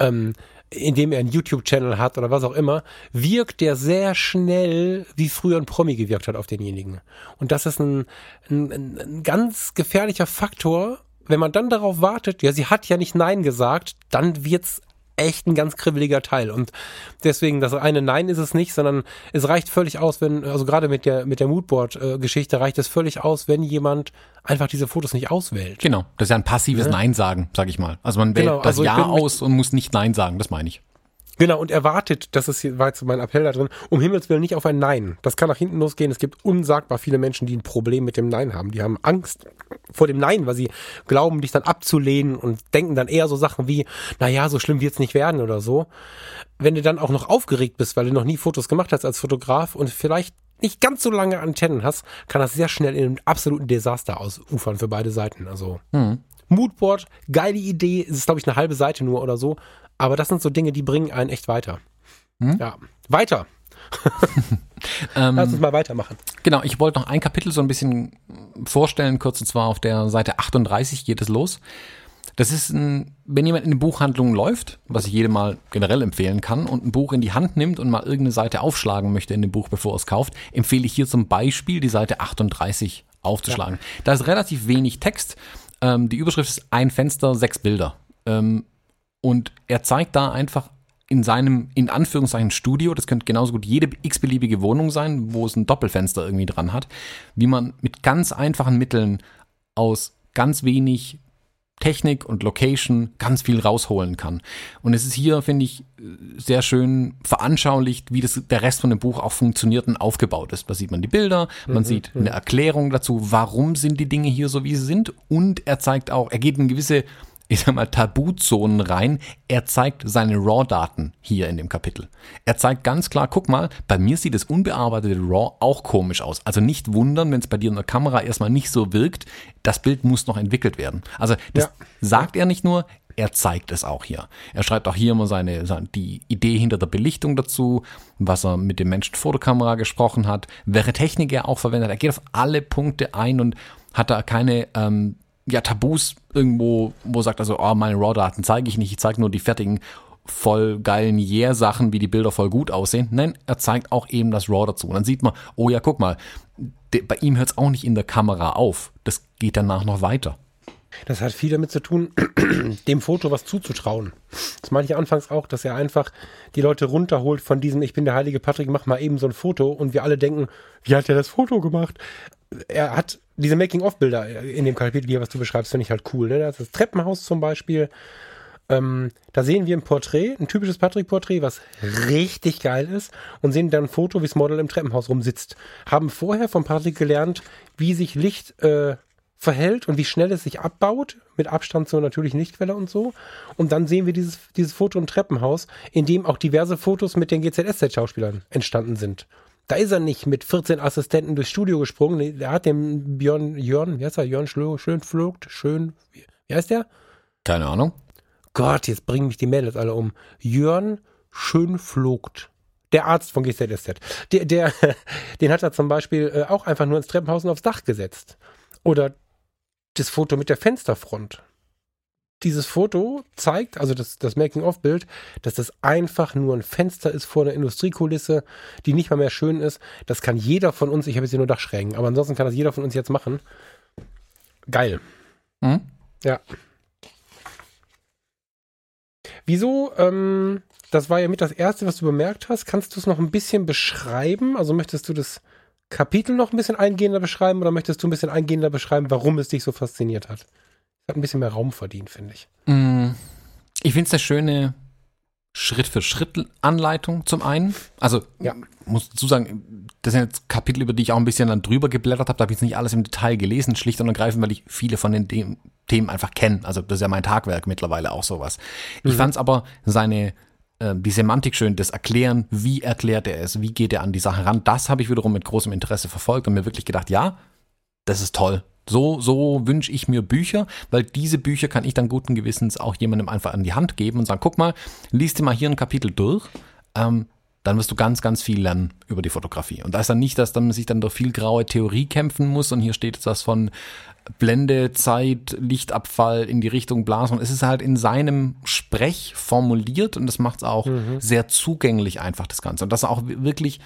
B: ähm, indem er einen YouTube-Channel hat oder was auch immer, wirkt der sehr schnell, wie früher ein Promi gewirkt hat auf denjenigen. Und das ist ein, ein, ein, ganz gefährlicher Faktor. Wenn man dann darauf wartet, ja, sie hat ja nicht Nein gesagt, dann wird's echt ein ganz kribbeliger Teil. Und deswegen, das eine Nein ist es nicht, sondern es reicht völlig aus, wenn, also gerade mit der, mit der Moodboard-Geschichte reicht es völlig aus, wenn jemand einfach diese Fotos nicht auswählt.
C: Genau, das ist ja ein passives Nein sagen, sag ich mal. Also man wählt
B: Genau,
C: das
B: also
C: Ja aus und muss nicht Nein sagen, das meine ich.
B: Genau, und erwartet, das ist hier, war jetzt mein Appell da drin, um Himmels Willen nicht auf ein Nein. Das kann nach hinten losgehen. Es gibt unsagbar viele Menschen, die ein Problem mit dem Nein haben. Die haben Angst vor dem Nein, weil sie glauben, dich dann abzulehnen und denken dann eher so Sachen wie, na ja, so schlimm wird's nicht werden oder so. Wenn du dann auch noch aufgeregt bist, weil du noch nie Fotos gemacht hast als Fotograf und vielleicht nicht ganz so lange Antennen hast, kann das sehr schnell in einem absoluten Desaster ausufern für beide Seiten. Also Moodboard, geile Idee, es ist glaube ich eine halbe Seite nur oder so, aber das sind so Dinge, die bringen einen echt weiter. Ja, weiter. [LAUGHS]
C: Ähm,
B: Lass uns mal weitermachen.
C: Genau, ich wollte noch ein Kapitel so ein bisschen vorstellen, kurz und zwar auf der Seite 38 geht es los. Das ist ein, wenn jemand in eine Buchhandlung läuft, was ich jedem mal generell empfehlen kann, und ein Buch in die Hand nimmt und mal irgendeine Seite aufschlagen möchte in dem Buch, bevor er es kauft, empfehle ich hier zum Beispiel die Seite 38 aufzuschlagen. Da ist relativ wenig Text. Ähm, die Überschrift ist ein Fenster, sechs Bilder. Ähm, und er zeigt da einfach in seinem, in Anführungszeichen, Studio, das könnte genauso gut jede x-beliebige Wohnung sein, wo es ein Doppelfenster irgendwie dran hat, wie man mit ganz einfachen Mitteln aus ganz wenig Technik und Location ganz viel rausholen kann. Und es ist hier, finde ich, sehr schön veranschaulicht, wie das, der Rest von dem Buch auch funktioniert und aufgebaut ist. Da sieht man die Bilder, man sieht eine Erklärung dazu, warum sind die Dinge hier so, wie sie sind. Und er zeigt auch, er geht in gewisse ich sag mal, Tabuzonen rein. Er zeigt seine RAW-Daten hier in dem Kapitel. Er zeigt ganz klar, guck mal, bei mir sieht das unbearbeitete RAW auch komisch aus. Also nicht wundern, wenn es bei dir in der Kamera erstmal nicht so wirkt. Das Bild muss noch entwickelt werden. Also das
B: Ja.
C: sagt er nicht nur, er zeigt es auch hier. Er schreibt auch hier immer seine, seine die Idee hinter der Belichtung dazu, was er mit dem Menschen vor der Kamera gesprochen hat, welche Technik er auch verwendet. Er geht auf alle Punkte ein und hat da keine ähm, ja, Tabus irgendwo, wo sagt, also, oh, meine RAW-Daten zeige ich nicht, ich zeige nur die fertigen, voll geilen Yeah-Sachen, wie die Bilder voll gut aussehen. Nein, er zeigt auch eben das RAW dazu. Und dann sieht man, oh ja, guck mal, de, bei ihm hört es auch nicht in der Kamera auf. Das geht danach noch weiter.
B: Das hat viel damit zu tun, [CLEARS THROAT] dem Foto was zuzutrauen. Das meine ich anfangs auch, dass er einfach die Leute runterholt von diesem, ich bin der heilige Patrick, mach mal eben so ein Foto und wir alle denken, wie hat er das Foto gemacht? Er hat diese Making-of-Bilder in dem Kapitel was du beschreibst, finde ich halt cool. Ne? Das, ist das Treppenhaus zum Beispiel, ähm, da sehen wir ein Porträt, ein typisches Patrick-Porträt, was richtig geil ist und sehen dann ein Foto, wie das Model im Treppenhaus rumsitzt. Haben vorher von Patrick gelernt, wie sich Licht äh, verhält und wie schnell es sich abbaut, mit Abstand zur natürlichen Lichtquelle und so. Und dann sehen wir dieses, dieses Foto im Treppenhaus, in dem auch diverse Fotos mit den GZSZ-Schauspielern entstanden sind. Da ist er nicht mit 14 Assistenten durchs Studio gesprungen. Nee, Der hat dem Björn, Jörn, wie heißt er? Jörn Schlö, schön flogt, schön, wie, wie heißt der?
C: Keine Ahnung.
B: Gott, jetzt bringen mich die Mädels alle um. Jörn Schönflogt. Der Arzt von GZSZ. Der, der, [LAUGHS] den hat er zum Beispiel äh, auch einfach nur ins Treppenhaus und aufs Dach gesetzt. Oder das Foto mit der Fensterfront. Dieses Foto zeigt, also das, das Making-of-Bild, dass das einfach nur ein Fenster ist vor einer Industriekulisse, die nicht mal mehr schön ist. Das kann jeder von uns, ich habe jetzt hier nur Dachschrägen, aber ansonsten kann das jeder von uns jetzt machen. Geil.
C: Hm?
B: Ja. Wieso, ähm, das war ja mit das Erste, was du bemerkt hast. Kannst du es noch ein bisschen beschreiben? Also möchtest du das Kapitel noch ein bisschen eingehender beschreiben oder möchtest du ein bisschen eingehender beschreiben, warum es dich so fasziniert hat? Hat ein bisschen mehr Raum verdient, finde ich.
C: Mm, ich finde es eine schöne Schritt-für-Schritt-Anleitung zum einen. Also, ja. muss dazu sagen, das sind jetzt Kapitel, über die ich auch ein bisschen dann drüber geblättert habe. Da habe ich jetzt nicht alles im Detail gelesen, schlicht und ergreifend, weil ich viele von den Themen einfach kenne. Also, das ist ja mein Tagwerk mittlerweile auch sowas. Mhm. Ich fand es aber seine äh, die Semantik schön, das Erklären, wie erklärt er es, wie geht er an die Sache ran, das habe ich wiederum mit großem Interesse verfolgt und mir wirklich gedacht, ja, das ist toll. So, so wünsche ich mir Bücher, weil diese Bücher kann ich dann guten Gewissens auch jemandem einfach an die Hand geben und sagen, guck mal, liest dir mal hier ein Kapitel durch, ähm, dann wirst du ganz, ganz viel lernen über die Fotografie. Und da ist dann nicht, dass man sich dann durch viel graue Theorie kämpfen muss und hier steht jetzt was von Blende, Zeit, Lichtabfall in die Richtung Blasen. Es ist halt in seinem Sprech formuliert und das macht es auch mhm. sehr zugänglich einfach, das Ganze. Und das auch wirklich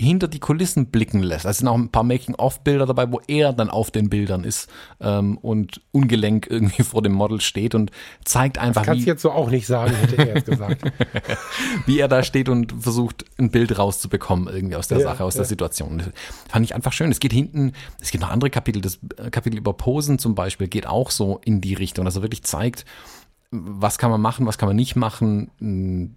C: hinter die Kulissen blicken lässt. Es sind auch ein paar Making-of-Bilder dabei, wo er dann auf den Bildern ist ähm, und ungelenk irgendwie [LAUGHS] vor dem Model steht und zeigt einfach,
B: das kannst du jetzt so auch nicht sagen, hätte er jetzt gesagt. [LAUGHS]
C: wie er da steht und versucht, ein Bild rauszubekommen irgendwie aus der ja, Sache, aus ja. der Situation. Das fand ich einfach schön. Es geht hinten, es gibt noch andere Kapitel, das Kapitel über Posen zum Beispiel geht auch so in die Richtung, dass er wirklich zeigt, was kann man machen, was kann man nicht machen,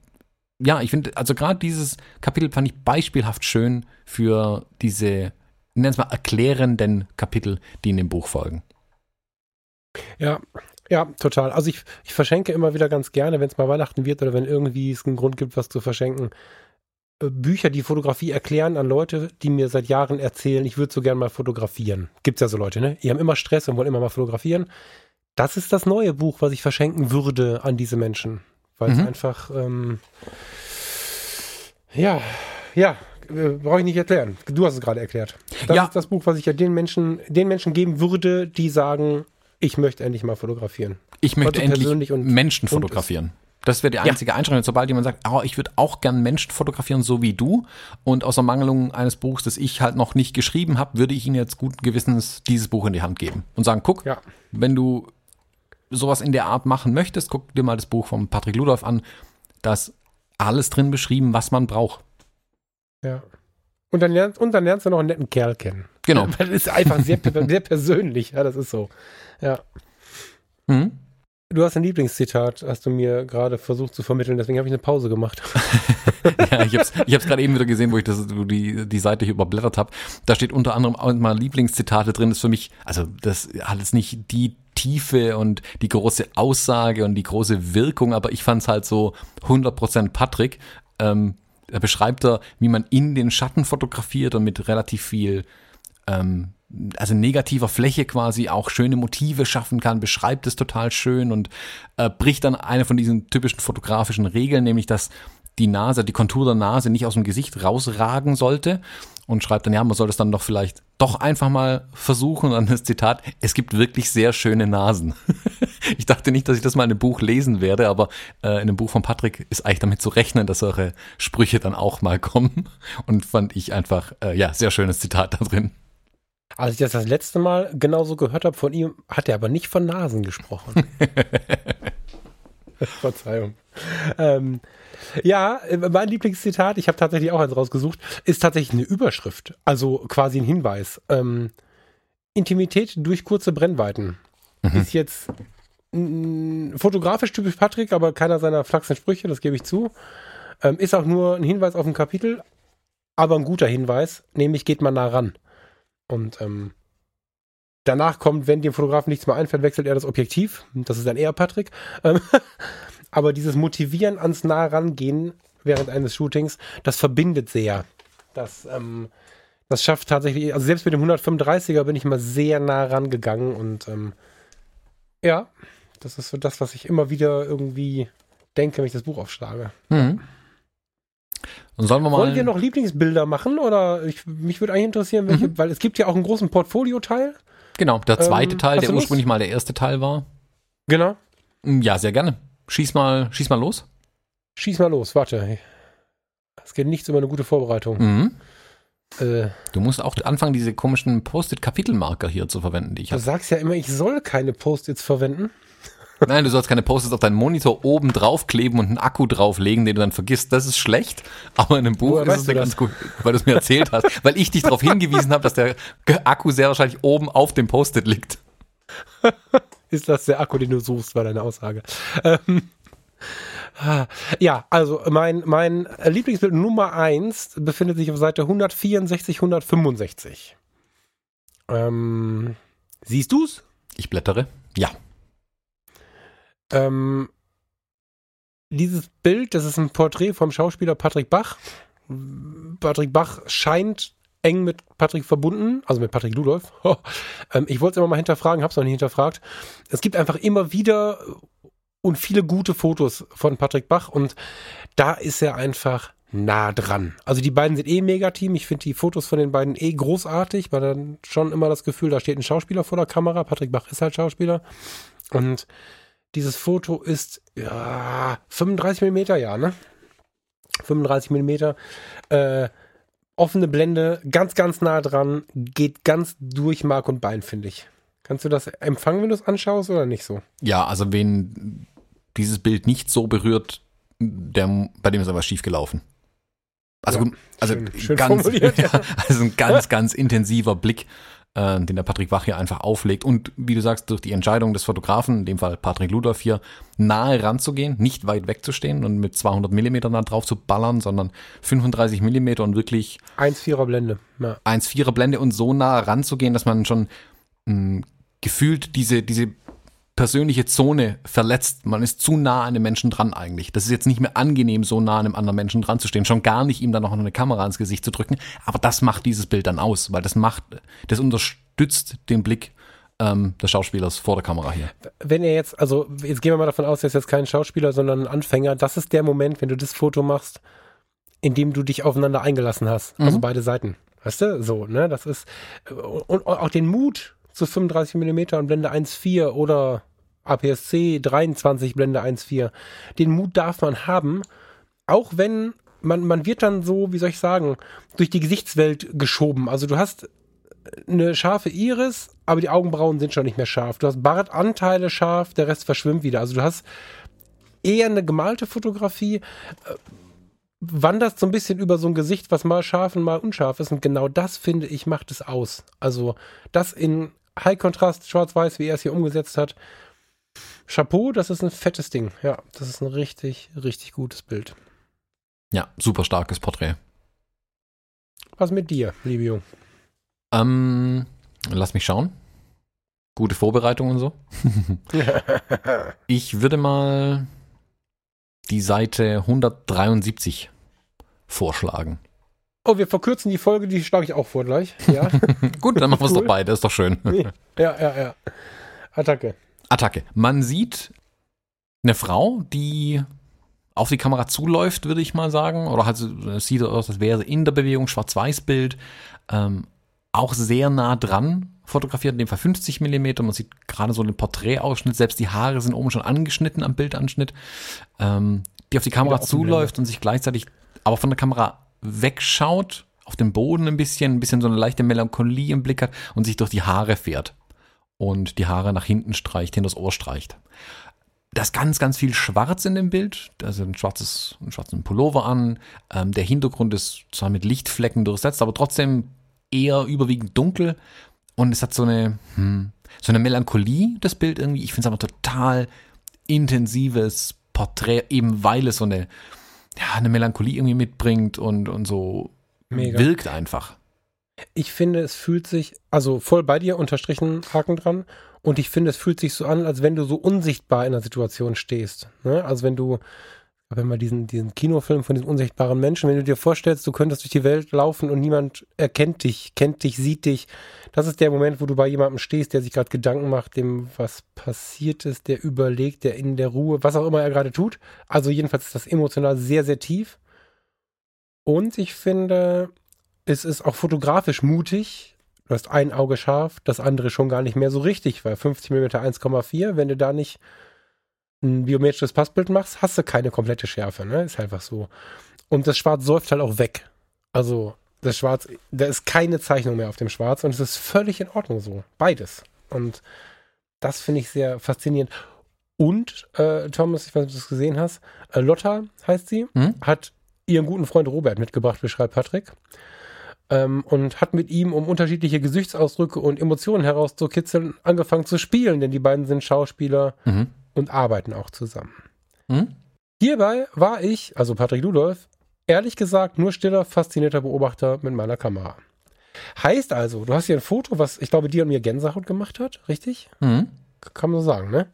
C: ja, ich finde, also gerade dieses Kapitel fand ich beispielhaft schön für diese, nennen es mal, erklärenden Kapitel, die in dem Buch folgen.
B: Ja, ja, total. Also ich, ich verschenke immer wieder ganz gerne, wenn es mal Weihnachten wird oder wenn irgendwie es einen Grund gibt, was zu verschenken, äh, Bücher, die Fotografie erklären an Leute, die mir seit Jahren erzählen, ich würde so gerne mal fotografieren. Gibt es ja so Leute, ne? Die haben immer Stress und wollen immer mal fotografieren. Das ist das neue Buch, was ich verschenken würde an diese Menschen weil mhm. es einfach, ähm, ja, ja, äh, brauche ich nicht erklären. Du hast es gerade erklärt. Das ja. ist das Buch, was ich ja den Menschen, den Menschen geben würde, die sagen, ich möchte endlich mal fotografieren.
C: Ich möchte endlich und, Menschen fotografieren. Das wäre die einzige ja. Einschränkung. Sobald jemand sagt, oh, ich würde auch gern Menschen fotografieren, so wie du, und aus Ermangelung eines Buchs, das ich halt noch nicht geschrieben habe, würde ich Ihnen jetzt guten Gewissens dieses Buch in die Hand geben und sagen, guck, ja. wenn du sowas in der Art machen möchtest, guck dir mal das Buch von Patrick Ludolf an. Da ist alles drin beschrieben, was man braucht.
B: Ja. Und dann, lernst, und dann lernst du noch einen netten Kerl kennen.
C: Genau. [LAUGHS]
B: Das ist einfach sehr, sehr persönlich. Ja, das ist so. Ja. Mhm. Du hast ein Lieblingszitat, hast du mir gerade versucht zu vermitteln, deswegen habe ich eine Pause gemacht. [LAUGHS]
C: ja, ich habe es ich gerade eben wieder gesehen, wo ich das, wo die, die Seite hier überblättert habe. Da steht unter anderem auch mal Lieblingszitate drin. Das ist für mich, also das hat jetzt nicht die Tiefe und die große Aussage und die große Wirkung, aber ich fand es halt so 100% Patrick. Ähm, da beschreibt er, wie man in den Schatten fotografiert und mit relativ viel, ähm, also negativer Fläche quasi auch schöne Motive schaffen kann, beschreibt es total schön und äh, bricht dann eine von diesen typischen fotografischen Regeln, nämlich dass die Nase, die Kontur der Nase nicht aus dem Gesicht rausragen sollte und schreibt dann, ja, man soll das dann doch vielleicht doch einfach mal versuchen. Und dann das Zitat, es gibt wirklich sehr schöne Nasen. [LAUGHS] ich dachte nicht, dass ich das mal in einem Buch lesen werde, aber äh, in einem Buch von Patrick ist eigentlich damit zu rechnen, dass solche Sprüche dann auch mal kommen. Und fand ich einfach, äh, ja, sehr schönes Zitat da drin.
B: Als ich das das letzte Mal genauso gehört habe von ihm, hat er aber nicht von Nasen gesprochen. [LAUGHS] [LAUGHS] Verzeihung. Ähm, ja, mein Lieblingszitat, ich habe tatsächlich auch eins rausgesucht, ist tatsächlich eine Überschrift. Also quasi ein Hinweis. Ähm, Intimität durch kurze Brennweiten. Mhm. Ist jetzt mh, fotografisch typisch Patrick, aber keiner seiner flachsen Sprüche, das gebe ich zu. Ähm, ist auch nur ein Hinweis auf ein Kapitel, aber ein guter Hinweis, nämlich geht man nah ran. Und ähm, danach kommt, wenn dem Fotografen nichts mehr einfällt, wechselt er das Objektiv. Das ist dann eher Patrick. [LAUGHS] Aber dieses Motivieren ans nah rangehen während eines Shootings, das verbindet sehr. Das, ähm, das schafft tatsächlich, also selbst mit dem 135er bin ich mal sehr nah rangegangen und ähm, ja, das ist so das, was ich immer wieder irgendwie denke, wenn ich das Buch aufschlage. Mhm.
C: Und sollen wir mal
B: Wollen wir noch Lieblingsbilder machen oder ich, mich würde eigentlich interessieren, welche, mhm. weil es gibt ja auch einen großen Portfolio-Teil.
C: Genau, der zweite ähm, Teil, der ursprünglich mal der erste Teil war.
B: Genau.
C: Ja, sehr gerne. Schieß mal, schieß mal los.
B: Schieß mal los, warte. Es geht nichts über eine gute Vorbereitung. Mhm. Äh,
C: Du musst auch anfangen, diese komischen Post-it-Kapitelmarker hier zu verwenden, die ich
B: du
C: habe.
B: sagst ja immer, ich soll keine Post-its verwenden. [LAUGHS]
C: Nein, du sollst keine Post-its auf deinen Monitor oben draufkleben und einen Akku drauflegen, den du dann vergisst. Das ist schlecht, aber in einem Buch
B: Woher
C: ist es ja ganz gut, weil du es mir erzählt hast. [LAUGHS] Weil ich dich darauf hingewiesen habe, dass der Akku sehr wahrscheinlich oben auf dem Post-it liegt. [LAUGHS]
B: Ist das der Akku, den du suchst, war deine Aussage. Ähm, ah, ja, also mein, mein Lieblingsbild Nummer 1 befindet sich auf Seite 164, 165. Ähm, siehst du's?
C: Ich blättere. Ja.
B: Ähm, dieses Bild, das ist ein Porträt vom Schauspieler Patrick Bach. Patrick Bach scheint eng mit Patrick verbunden, also mit Patrick Ludolf. [LAUGHS] ähm, ich wollte es immer mal hinterfragen, habe es noch nicht hinterfragt. Es gibt einfach immer wieder und viele gute Fotos von Patrick Bach und da ist er einfach nah dran. Also die beiden sind eh mega Team. Ich finde die Fotos von den beiden eh großartig, weil dann schon immer das Gefühl, da steht ein Schauspieler vor der Kamera. Patrick Bach ist halt Schauspieler. Und dieses Foto ist ja 35 Millimeter, ja, ne? 35 Millimeter. Äh, offene Blende, ganz, ganz nah dran, geht ganz durch Mark und Bein, finde ich. Kannst du das empfangen, wenn du es anschaust oder nicht so?
C: Ja, also wen dieses Bild nicht so berührt, der, bei dem ist aber schief gelaufen. Also,
B: Ja,
C: gut, also
B: schön- schön
C: ganz, [LAUGHS] ja, also ein ganz, ganz intensiver Blick, äh, den der Patrick Wach hier einfach auflegt. Und wie du sagst, durch die Entscheidung des Fotografen, in dem Fall Patrick Ludolf hier, nahe ranzugehen, nicht weit wegzustehen und mit 200 Millimeter da drauf zu ballern, sondern 35 Millimeter und wirklich
B: 1,4er Blende. Ja.
C: 1,4er Blende und so nah ranzugehen, dass man schon mh, gefühlt diese, diese persönliche Zone verletzt. Man ist zu nah an dem Menschen dran eigentlich. Das ist jetzt nicht mehr angenehm, so nah an einem anderen Menschen dran zu stehen. Schon gar nicht, ihm dann noch eine Kamera ins Gesicht zu drücken. Aber das macht dieses Bild dann aus, weil das macht, das unterstützt den Blick ähm, des Schauspielers vor der Kamera hier.
B: Wenn er jetzt, also jetzt gehen wir mal davon aus, er ist jetzt kein Schauspieler, sondern ein Anfänger. Das ist der Moment, wenn du das Foto machst, in dem du dich aufeinander eingelassen hast. Also beide Seiten. Weißt du? So, ne? Das ist, und auch den Mut zu 35 mm und Blende 1.4 oder APS-C 23 Blende 1.4. Den Mut darf man haben, auch wenn man, man wird dann so, wie soll ich sagen, durch die Gesichtswelt geschoben. Also du hast eine scharfe Iris, aber die Augenbrauen sind schon nicht mehr scharf. Du hast Bartanteile scharf, der Rest verschwimmt wieder. Also du hast eher eine gemalte Fotografie, äh, wanderst so ein bisschen über so ein Gesicht, was mal scharf und mal unscharf ist. Und genau das, finde ich, macht es aus. Also das in High-Kontrast, schwarz-weiß, wie er es hier umgesetzt hat. Chapeau, das ist ein fettes Ding. Ja, das ist ein richtig, richtig gutes Bild.
C: Ja, super starkes Porträt.
B: Was mit dir, liebe Jung?
C: Ähm, lass mich schauen. Gute Vorbereitung und so. [LAUGHS] Ich würde mal die Seite 173 vorschlagen.
B: Oh, wir verkürzen die Folge, die schlage ich auch vor gleich. Ja, [LAUGHS]
C: Gut, dann machen wir es
B: Cool.
C: doch beide, ist doch schön.
B: ja, ja, ja. Attacke.
C: Attacke. Man sieht eine Frau, die auf die Kamera zuläuft, würde ich mal sagen. Oder halt, so- es sieht aus, als wäre sie in der Bewegung, Schwarz-Weiß-Bild. Ähm, auch sehr nah dran fotografiert, in dem Fall 50 Millimeter. Man sieht gerade so den Porträtausschnitt, selbst die Haare sind oben schon angeschnitten am Bildanschnitt. Ähm, die auf die Kamera zuläuft und sich gleichzeitig aber von der Kamera wegschaut, auf den Boden ein bisschen, ein bisschen so eine leichte Melancholie im Blick hat und sich durch die Haare fährt und die Haare nach hinten streicht, hinter das Ohr streicht. Da ist ganz, ganz viel Schwarz in dem Bild. Also ein schwarzes, einen schwarzen Pullover an. Ähm, der Hintergrund ist zwar mit Lichtflecken durchsetzt, aber trotzdem eher überwiegend dunkel. Und es hat so eine, hm, so eine Melancholie, das Bild irgendwie. Ich finde es aber total intensives Porträt, eben weil es so eine, ja, eine Melancholie irgendwie mitbringt und, und so
B: Mega.
C: wirkt einfach.
B: Ich finde, es fühlt sich, also voll bei dir, unterstrichen, Haken dran. Und ich finde, es fühlt sich so an, als wenn du so unsichtbar in der Situation stehst. Ne? Also wenn du, wenn wir diesen, diesen Kinofilm von diesem unsichtbaren Menschen, wenn du dir vorstellst, du könntest durch die Welt laufen und niemand erkennt dich, kennt dich, sieht dich. Das ist der Moment, wo du bei jemandem stehst, der sich gerade Gedanken macht, dem was passiert ist, der überlegt, der in der Ruhe, was auch immer er gerade tut. Also jedenfalls ist das emotional sehr, sehr tief. Und ich finde, es ist auch fotografisch mutig. Du hast ein Auge scharf, das andere schon gar nicht mehr so richtig, weil 50 mm 1,4, wenn du da nicht ein biometrisches Passbild machst, hast du keine komplette Schärfe, ne? Ist einfach so. Und das Schwarz säuft halt auch weg. Also das Schwarz, da ist keine Zeichnung mehr auf dem Schwarz und es ist völlig in Ordnung so. Beides. Und das finde ich sehr faszinierend. Und, äh, Thomas, ich weiß nicht, ob du es gesehen hast, äh, Lotta heißt sie,
C: Hm?
B: hat ihren guten Freund Robert mitgebracht, beschreibt Patrick. Ähm, und hat mit ihm, um unterschiedliche Gesichtsausdrücke und Emotionen herauszukitzeln, angefangen zu spielen, denn die beiden sind Schauspieler
C: Mhm.
B: Und arbeiten auch zusammen.
C: Mhm.
B: Hierbei war ich, also Patrick Ludolf, ehrlich gesagt nur stiller, faszinierter Beobachter mit meiner Kamera. Heißt also, du hast hier ein Foto, was ich glaube dir und mir Gänsehaut gemacht hat, richtig?
C: Mhm.
B: Kann man so sagen, ne?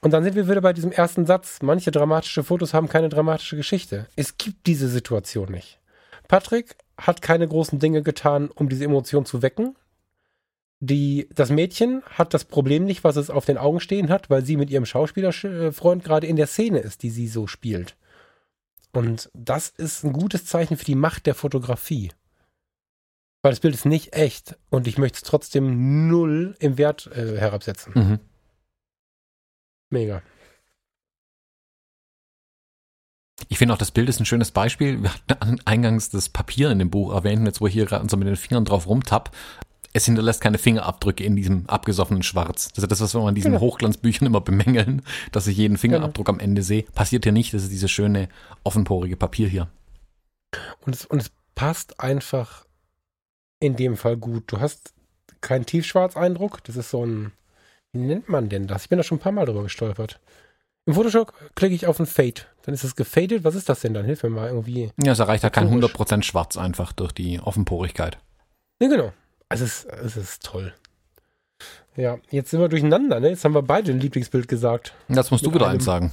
B: Und dann sind wir wieder bei diesem ersten Satz. Manche dramatische Fotos haben keine dramatische Geschichte. Es gibt diese Situation nicht. Patrick hat keine großen Dinge getan, um diese Emotion zu wecken. Die, das Mädchen hat das Problem nicht, was es auf den Augen stehen hat, weil sie mit ihrem Schauspielerfreund gerade in der Szene ist, die sie so spielt. Und das ist ein gutes Zeichen für die Macht der Fotografie. Weil das Bild ist nicht echt und ich möchte es trotzdem null im Wert äh, herabsetzen.
C: Mhm.
B: Mega.
C: Ich finde auch, das Bild ist ein schönes Beispiel. Wir hatten eingangs das Papier in dem Buch erwähnt, jetzt wo ich hier gerade so mit den Fingern drauf rumtapp. Es hinterlässt keine Fingerabdrücke in diesem abgesoffenen Schwarz. Das ist das, was wir in diesen
B: Genau.
C: Hochglanzbüchern immer bemängeln, dass ich jeden Fingerabdruck am Ende sehe. Passiert hier nicht. Das ist dieses schöne, offenporige Papier hier.
B: Und es, und es passt einfach in dem Fall gut. Du hast keinen Tiefschwarzeindruck. Das ist so ein, wie nennt man denn das? Ich bin da schon ein paar Mal drüber gestolpert. Im Photoshop klicke ich auf ein Fade. Dann ist es gefadet. Was ist das denn dann? Hilf mir mal irgendwie.
C: Ja, es erreicht halt kein
B: Historisch.
C: 100% Schwarz einfach durch die Offenporigkeit.
B: Ja, genau. Es ist, es ist toll. Ja, jetzt sind wir durcheinander. Ne? Jetzt haben wir beide ein Lieblingsbild gesagt.
C: Das musst du
B: Mit
C: wieder
B: einem-
C: eins sagen.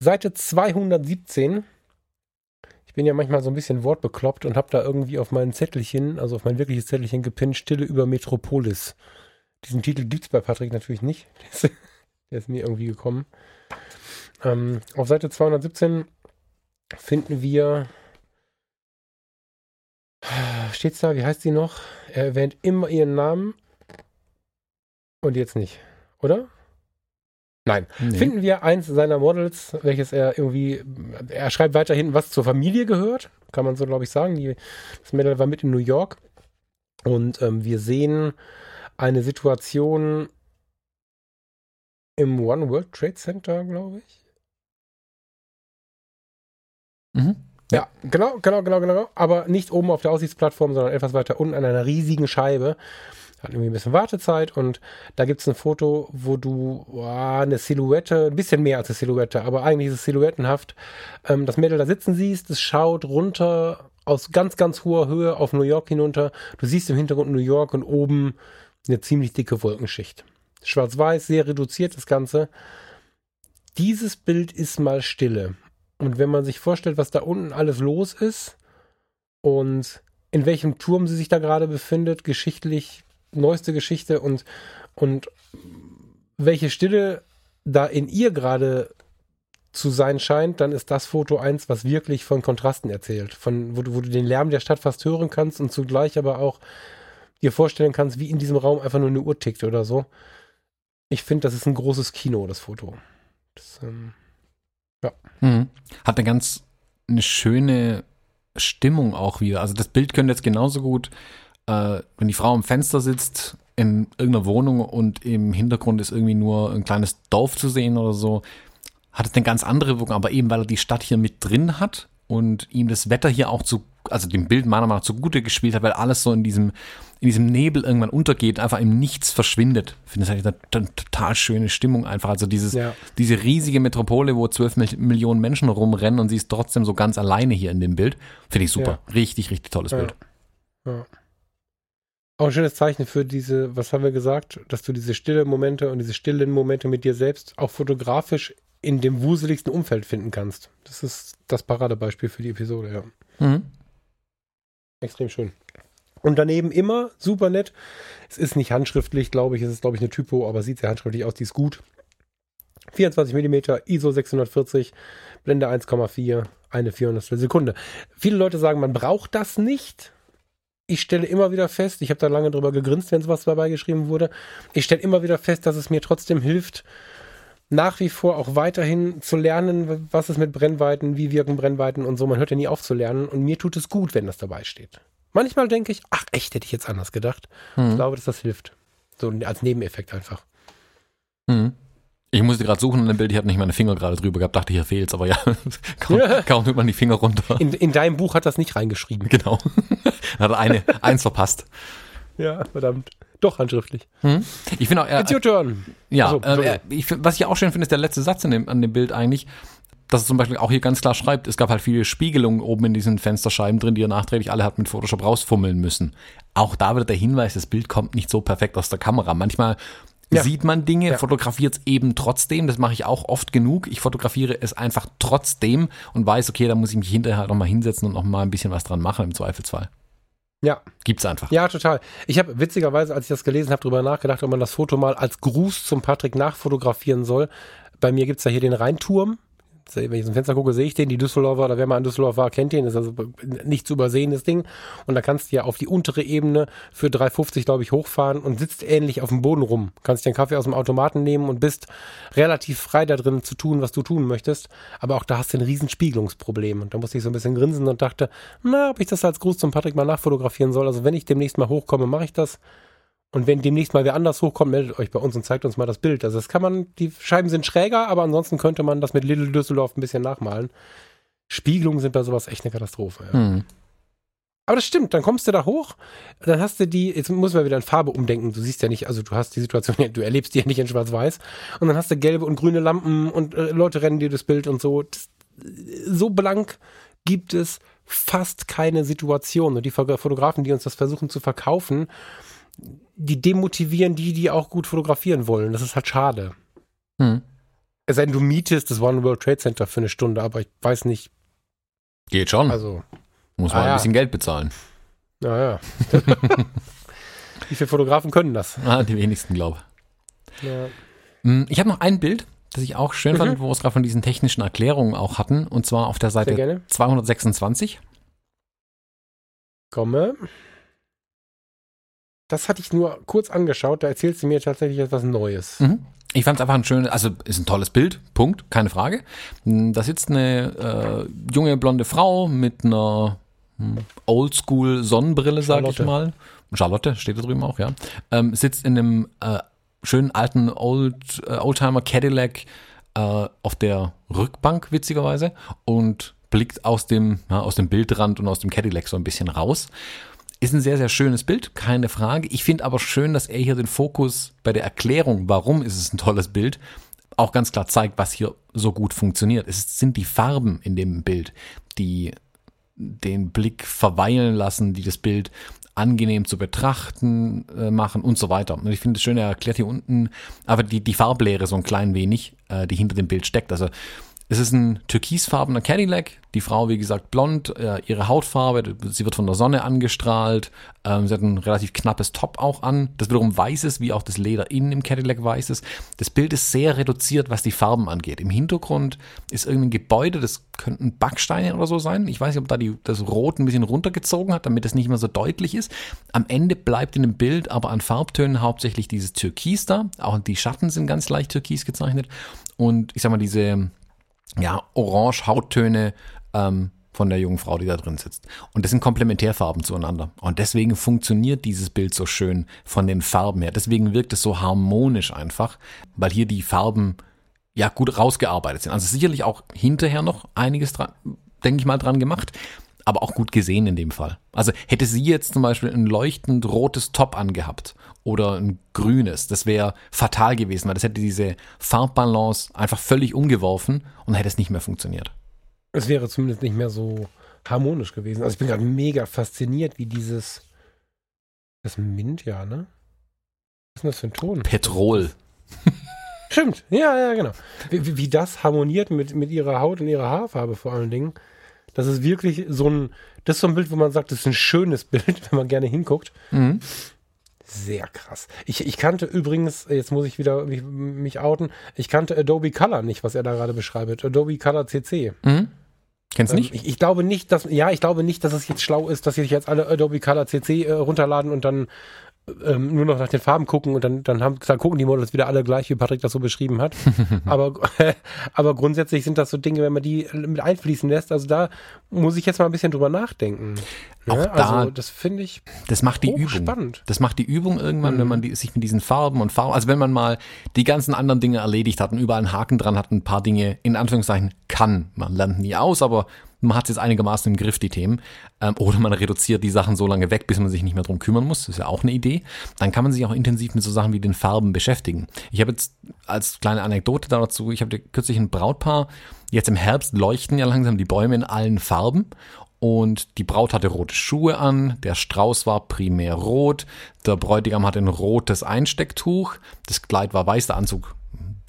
B: Seite 217. Ich bin ja manchmal so ein bisschen wortbekloppt und habe da irgendwie auf mein Zettelchen, also auf mein wirkliches Zettelchen gepinnt, Stille über Metropolis. Diesen Titel gibt es bei Patrick natürlich nicht. [LAUGHS] Der ist, der ist mir irgendwie gekommen. Ähm, auf Seite 217 finden wir. Steht's da? Wie heißt sie noch? Er erwähnt immer ihren Namen. Und jetzt nicht, oder? Nein.
C: Nee.
B: Finden wir eins seiner Models, welches er irgendwie, er schreibt weiterhin, was zur Familie gehört, kann man so glaube ich sagen. Die, das Mädel war mit in New York und ähm, wir sehen eine Situation im One World Trade Center, glaube ich.
C: Mhm.
B: Ja, genau, genau, genau, genau. Aber nicht oben auf der Aussichtsplattform, sondern etwas weiter unten an einer riesigen Scheibe. Hat irgendwie ein bisschen Wartezeit und da gibt es ein Foto, wo du boah, eine Silhouette, ein bisschen mehr als eine Silhouette, aber eigentlich ist es silhouettenhaft, ähm, das Mädel da sitzen siehst, es schaut runter aus ganz, ganz hoher Höhe auf New York hinunter. Du siehst im Hintergrund New York und oben eine ziemlich dicke Wolkenschicht. Schwarz-Weiß, sehr reduziert das Ganze. Dieses Bild ist mal Stille. Und wenn man sich vorstellt, was da unten alles los ist und in welchem Turm sie sich da gerade befindet, geschichtlich neueste Geschichte und, und welche Stille da in ihr gerade zu sein scheint, dann ist das Foto eins, was wirklich von Kontrasten erzählt. Von, wo, du, wo du den Lärm der Stadt fast hören kannst und zugleich aber auch dir vorstellen kannst, wie in diesem Raum einfach nur eine Uhr tickt oder so. Ich finde, das ist ein großes Kino, das Foto. Das, ähm,
C: Mhm. Hat eine ganz eine schöne Stimmung auch wieder. Also das Bild könnte jetzt genauso gut, äh, wenn die Frau am Fenster sitzt in irgendeiner Wohnung und im Hintergrund ist irgendwie nur ein kleines Dorf zu sehen oder so, hat es eine ganz andere Wirkung, aber eben weil er die Stadt hier mit drin hat und ihm das Wetter hier auch zu, also dem Bild meiner Meinung nach zugute gespielt hat, weil alles so in diesem, in diesem Nebel irgendwann untergeht, einfach im Nichts verschwindet. Ich finde das eigentlich eine, total schöne Stimmung einfach. Also dieses,
B: Ja.
C: diese riesige Metropole, wo 12 Mil- Millionen Menschen rumrennen und sie ist trotzdem so ganz alleine hier in dem Bild. Finde ich super. Richtig, richtig tolles
B: Ja.
C: Bild.
B: Ja. Auch ein schönes Zeichen für diese, was haben wir gesagt, dass du diese stille Momente und diese stillen Momente mit dir selbst auch fotografisch in dem wuseligsten Umfeld finden kannst. Das ist das Paradebeispiel für die Episode, ja.
C: Mhm.
B: Extrem schön. Und daneben immer super nett. Es ist nicht handschriftlich, glaube ich. Es ist, glaube ich, eine Typo, aber sieht sehr handschriftlich aus. Die ist gut. 24 mm, ISO 640, Blende 1,4, eine 400 Sekunde. Viele Leute sagen, man braucht das nicht. Ich stelle immer wieder fest, ich habe da lange drüber gegrinst, wenn sowas dabei geschrieben wurde. Ich stelle immer wieder fest, dass es mir trotzdem hilft, nach wie vor auch weiterhin zu lernen, was ist mit Brennweiten, wie wirken Brennweiten und so. Man hört ja nie auf zu lernen und mir tut es gut, wenn das dabei steht. Manchmal denke ich, ach echt, hätte ich jetzt anders gedacht. Ich glaube, dass das hilft. So als Nebeneffekt einfach.
C: Mhm. Ich musste gerade suchen in dem Bild, ich habe nicht meine Finger gerade drüber gehabt, dachte, hier fehlt's, aber ja, [LAUGHS] kaum, [LAUGHS] kaum tut man die Finger runter.
B: In, in deinem Buch hat das nicht reingeschrieben.
C: Genau. [LAUGHS] Hat er eine, eins verpasst.
B: Ja, verdammt. Doch, handschriftlich.
C: Ich finde auch, er,
B: It's your turn.
C: Ja,
B: Ach so,
C: äh, ich, was ich auch schön finde, ist der letzte Satz in dem, an dem Bild eigentlich, dass es zum Beispiel auch hier ganz klar schreibt, es gab halt viele Spiegelungen oben in diesen Fensterscheiben drin, die er nachträglich alle hat mit Photoshop rausfummeln müssen. Auch da wird der Hinweis, das Bild kommt nicht so perfekt aus der Kamera. Manchmal
B: Ja.
C: sieht man Dinge,
B: Ja.
C: fotografiert es eben trotzdem. Das mache ich auch oft genug. Ich fotografiere es einfach trotzdem und weiß, okay, da muss ich mich hinterher halt nochmal hinsetzen und nochmal ein bisschen was dran machen im Zweifelsfall.
B: Ja,
C: Gibt's einfach.
B: ja, total. Ich habe witzigerweise, als ich das gelesen habe, darüber nachgedacht, ob man das Foto mal als Gruß zum Patrick nachfotografieren soll. Bei mir gibt's ja hier den Rheinturm. Wenn ich aus dem Fenster gucke, sehe ich den. Die Düsseldorfer, oder wer mal in Düsseldorf war, kennt den. Das ist also nicht zu übersehendes Ding. Und da kannst du ja auf die untere Ebene für 3,50, glaube ich, hochfahren und sitzt ähnlich auf dem Boden rum. Kannst dir einen Kaffee aus dem Automaten nehmen und bist relativ frei da drin zu tun, was du tun möchtest. Aber auch da hast du ein riesen Spiegelungsproblem. Und da musste ich so ein bisschen grinsen und dachte, na, ob ich das als Gruß zum Patrick mal nachfotografieren soll. Also wenn ich demnächst mal hochkomme, mache ich das. Und wenn demnächst mal wer anders hochkommt, meldet euch bei uns und zeigt uns mal das Bild. Also das kann man, die Scheiben sind schräger, aber ansonsten könnte man das mit Little Düsseldorf ein bisschen nachmalen. Spiegelungen sind bei sowas echt eine Katastrophe. Ja.
C: Hm.
B: Aber das stimmt, dann kommst du da hoch, dann hast du die, jetzt muss man wieder in Farbe umdenken. Du siehst ja nicht, also du hast die Situation, [LAUGHS] du erlebst die ja nicht in Schwarz-Weiß. Und dann hast du gelbe und grüne Lampen und äh, Leute rennen dir das Bild und so. Das, so blank gibt es fast keine Situation. Und die Fotografen, die uns das versuchen zu verkaufen, die demotivieren die, die auch gut fotografieren wollen. Das ist halt schade.
C: Hm.
B: Es sei denn, du mietest das One World Trade Center für eine Stunde, aber ich weiß nicht,
C: Geht schon.
B: also,
C: Muss man
B: ah,
C: ein
B: ja.
C: bisschen Geld bezahlen.
B: naja. [LAUGHS] Wie viele Fotografen können das?
C: Ah, die wenigsten, glaube
B: Ja.
C: Mm, Ich habe noch ein Bild, das ich auch schön
B: Mhm.
C: fand, wo wir es gerade von diesen technischen Erklärungen auch hatten, und zwar auf der Seite
B: gerne.
C: 226.
B: Komme. Das hatte ich nur kurz angeschaut, da erzählst du mir tatsächlich etwas Neues.
C: Mhm. Ich fand es einfach ein schönes, also ist ein tolles Bild, Punkt, keine Frage. Mm, Da sitzt eine äh, junge blonde Frau mit einer hm, Oldschool Sonnenbrille, sag ich mal. Charlotte steht da drüben auch, ja. Ähm, sitzt in einem äh, schönen alten Old, äh, Oldtimer Cadillac äh, auf der Rückbank, witzigerweise, und blickt aus dem, ja, aus dem Bildrand und aus dem Cadillac so ein bisschen raus. Ist ein sehr, sehr schönes Bild, keine Frage. Ich finde aber schön, dass er hier den Fokus bei der Erklärung, warum ist es ein tolles Bild, auch ganz klar zeigt, was hier so gut funktioniert. Es sind die Farben in dem Bild, die den Blick verweilen lassen, die das Bild angenehm zu betrachten äh, machen und so weiter. Und ich finde es schön, er erklärt hier unten aber die, die Farblehre so ein klein wenig, äh, die hinter dem Bild steckt. Also es ist ein türkisfarbener Cadillac. Die Frau, wie gesagt, blond, äh, ihre Hautfarbe, sie wird von der Sonne angestrahlt. Ähm, sie hat ein relativ knappes Top auch an, das wiederum weiß ist, wie auch das Leder innen im Cadillac weiß ist. Das Bild ist sehr reduziert, was die Farben angeht. Im Hintergrund ist irgendein Gebäude, das könnten Backsteine oder so sein. Ich weiß nicht, ob da die, das Rot ein bisschen runtergezogen hat, damit es nicht mehr so deutlich ist. Am Ende bleibt in dem Bild aber an Farbtönen hauptsächlich dieses Türkis da. Auch die Schatten sind ganz leicht türkis gezeichnet. Und ich sag mal, diese ja, orange Hauttöne ähm, von der jungen Frau, die da drin sitzt. Und das sind Komplementärfarben zueinander. Und deswegen funktioniert dieses Bild so schön von den Farben her. Deswegen wirkt es so harmonisch einfach, weil hier die Farben ja gut rausgearbeitet sind. Also sicherlich auch hinterher noch einiges dran, denke ich mal, dran gemacht, aber auch gut gesehen in dem Fall. Also hätte sie jetzt zum Beispiel ein leuchtend rotes Top angehabt oder ein grünes, das wäre fatal gewesen, weil das hätte diese Farbbalance einfach völlig umgeworfen und hätte es nicht mehr funktioniert.
B: Es wäre zumindest nicht mehr so harmonisch gewesen. Also ich bin gerade mega fasziniert, wie dieses. Das Mint, ja, ne? Was ist denn das für ein Ton?
C: Petrol. [LAUGHS]
B: Stimmt, ja, ja, genau. Wie, wie, wie das harmoniert mit, mit ihrer Haut und ihrer Haarfarbe vor allen Dingen. Das ist wirklich so ein, das ist so ein Bild, wo man sagt, das ist ein schönes [LAUGHS] Bild, wenn man gerne hinguckt.
C: Mhm.
B: Sehr krass. Ich, ich kannte übrigens, jetzt muss ich wieder mich, mich outen, ich kannte Adobe Color nicht, was er da gerade beschreibt. Adobe Color CC.
C: Mhm. Kennst du
B: Ähm,
C: nicht?
B: Ich, ich glaube nicht, dass, ja, ich glaube nicht, dass es jetzt schlau ist, dass sich jetzt alle Adobe Color CC äh, runterladen und dann ähm, nur noch nach den Farben gucken und dann, dann, haben, dann gucken die Models wieder alle gleich, wie Patrick das so beschrieben hat. [LAUGHS] aber, [LAUGHS] aber grundsätzlich sind das so Dinge, wenn man die mit einfließen lässt, also da muss ich jetzt mal ein bisschen drüber nachdenken.
C: Auch
B: Ja,
C: da-
B: also das finde ich
C: Das macht die Übung.
B: hochspannend.
C: Das macht die Übung irgendwann, wenn man die, sich mit diesen Farben und Farben, also wenn man mal die ganzen anderen Dinge erledigt hat und überall einen Haken dran hat, ein paar Dinge in Anführungszeichen kann. Man lernt nie aus, aber man hat es jetzt einigermaßen im Griff, die Themen. Ähm, oder man reduziert die Sachen so lange weg, bis man sich nicht mehr drum kümmern muss. Das ist ja auch eine Idee. Dann kann man sich auch intensiv mit so Sachen wie den Farben beschäftigen. Ich habe jetzt als kleine Anekdote dazu, ich habe kürzlich ein Brautpaar, jetzt im Herbst leuchten ja langsam die Bäume in allen Farben. Und die Braut hatte rote Schuhe an, der Strauß war primär rot, der Bräutigam hatte ein rotes Einstecktuch, das Kleid war weiß, der Anzug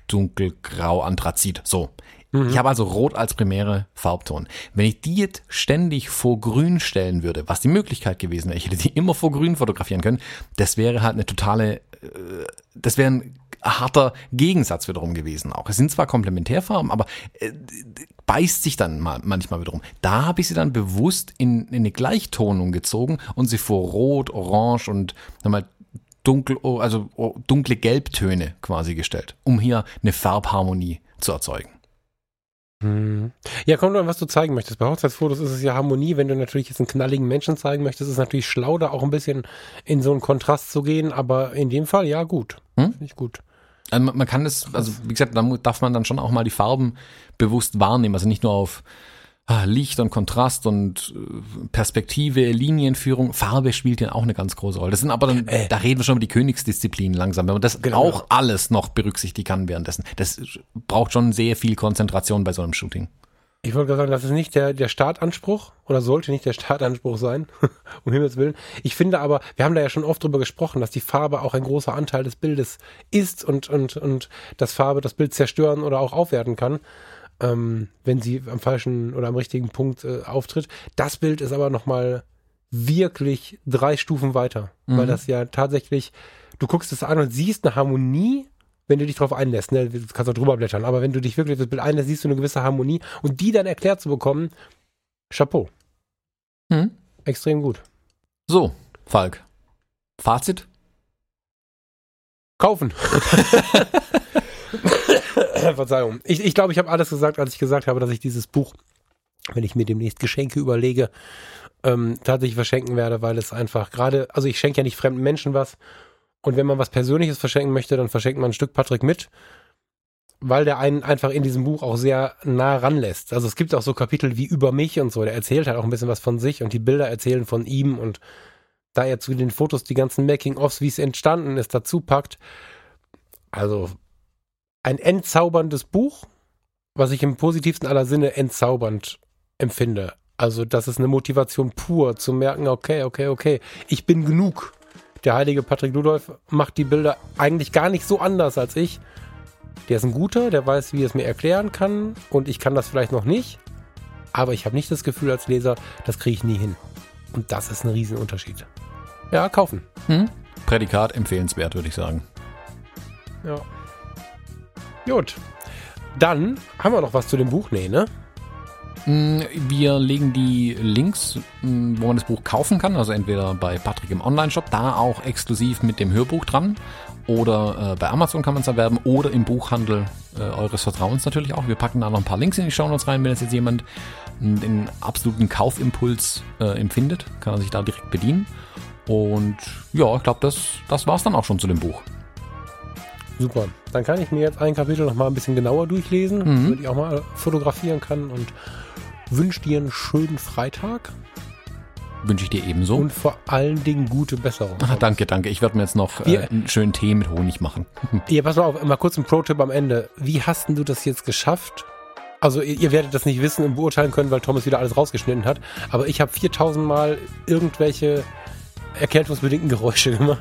C: dunkelgrau Anthrazit. So. Ich habe also rot als primäre Farbton. Wenn ich die jetzt ständig vor grün stellen würde, was die Möglichkeit gewesen wäre, ich hätte die immer vor grün fotografieren können, das wäre halt eine totale, äh, das wäre ein harter Gegensatz wiederum gewesen auch. Es sind zwar Komplementärfarben, aber äh, beißt sich dann mal, manchmal wiederum. Da habe ich sie dann bewusst in, in eine Gleichtonung gezogen und sie vor Rot, Orange und sag mal, dunkel, oh, also oh, dunkle Gelbtöne quasi gestellt, um hier eine Farbharmonie zu erzeugen.
B: Hm. Ja, kommt an, was du zeigen möchtest. Bei Hochzeitsfotos ist es ja Harmonie. Wenn du natürlich jetzt einen knalligen Menschen zeigen möchtest, ist es natürlich schlau, da auch ein bisschen in so einen Kontrast zu gehen. Aber in dem Fall, ja, gut.
C: Hm?
B: Finde ich gut.
C: Also man man kann das, also wie gesagt, da darf man dann schon auch mal die Farben bewusst wahrnehmen. Also nicht nur auf Licht und Kontrast und äh, Perspektive, Linienführung. Farbe spielt ja auch eine ganz große Rolle. Das sind aber dann, da reden wir schon über die Königsdisziplinen langsam. Wenn man das
B: Genau.
C: auch alles noch berücksichtigen kann währenddessen. Das braucht schon sehr viel Konzentration bei so einem Shooting.
B: Ich wollte gerade sagen, das ist nicht der, der Startanspruch oder sollte nicht der Startanspruch sein, [LAUGHS] um Himmels Willen. Ich finde aber, wir haben da ja schon oft drüber gesprochen, dass die Farbe auch ein großer Anteil des Bildes ist und, und, und dass Farbe das Bild zerstören oder auch aufwerten kann, ähm, wenn sie am falschen oder am richtigen Punkt äh, auftritt. Das Bild ist aber nochmal wirklich drei Stufen weiter, weil das ja tatsächlich, du guckst es an und siehst eine Harmonie, wenn du dich darauf einlässt, ne, du kannst auch drüber blättern, aber wenn du dich wirklich auf das Bild einlässt, siehst du eine gewisse Harmonie und die dann erklärt zu bekommen, Chapeau,
C: Hm?
B: extrem gut.
C: So, Falk. Fazit?
B: Kaufen. [LAUGHS] [CLEARS THROAT] Verzeihung. Ich, ich glaube, ich habe alles gesagt, als ich gesagt habe, dass ich dieses Buch, wenn ich mir demnächst Geschenke überlege, ähm, tatsächlich verschenken werde, weil es einfach gerade, also ich schenke ja nicht fremden Menschen was. Und wenn man was Persönliches verschenken möchte, dann verschenkt man ein Stück Patrick mit, weil der einen einfach in diesem Buch auch sehr nah ranlässt. Also es gibt auch so Kapitel wie über mich und so. Der erzählt halt auch ein bisschen was von sich und die Bilder erzählen von ihm und da er zu den Fotos die ganzen Making-ofs, wie es entstanden ist, dazu packt. Also ein entzauberndes Buch, was ich im positivsten aller Sinne entzaubernd empfinde. Also das ist eine Motivation pur, zu merken, okay, okay, okay, ich bin genug. Der heilige Patrick Ludolf macht die Bilder eigentlich gar nicht so anders als ich. Der ist ein guter, der weiß, wie er es mir erklären kann und ich kann das vielleicht noch nicht. Aber ich habe nicht das Gefühl als Leser, das kriege ich nie hin. Und das ist ein Riesenunterschied. Ja, kaufen.
C: Hm? Prädikat empfehlenswert, würde ich sagen.
B: Ja. Gut. Dann haben wir noch was zu dem Buch. Nee, ne?
C: Mm, Wir legen die Links, mm, wo man das Buch kaufen kann, also entweder bei Patrick im Online-Shop, da auch exklusiv mit dem Hörbuch dran, oder äh, bei Amazon kann man es erwerben, oder im Buchhandel äh, eures Vertrauens natürlich auch. Wir packen da noch ein paar Links in die Shownotes rein, wenn es jetzt jemand den absoluten Kaufimpuls äh, empfindet, kann er sich da direkt bedienen. Und ja, ich glaube, das, das war es dann auch schon zu dem Buch.
B: Super. Dann kann ich mir jetzt ein Kapitel noch mal ein bisschen genauer durchlesen,
C: Mhm.
B: damit ich auch mal fotografieren kann und wünsche dir einen schönen Freitag
C: Wünsche ich dir ebenso.
B: und vor allen Dingen gute Besserung.
C: Ah, danke, danke. Ich werde mir jetzt noch äh, einen schönen Tee mit Honig machen. [LAUGHS]
B: Ja, pass mal auf, mal kurz ein Pro-Tipp am Ende. Wie hast denn du das jetzt geschafft? Also ihr, ihr werdet das nicht wissen und beurteilen können, weil Thomas wieder alles rausgeschnitten hat. Aber ich habe 4000 Mal irgendwelche erkältungsbedingten Geräusche gemacht.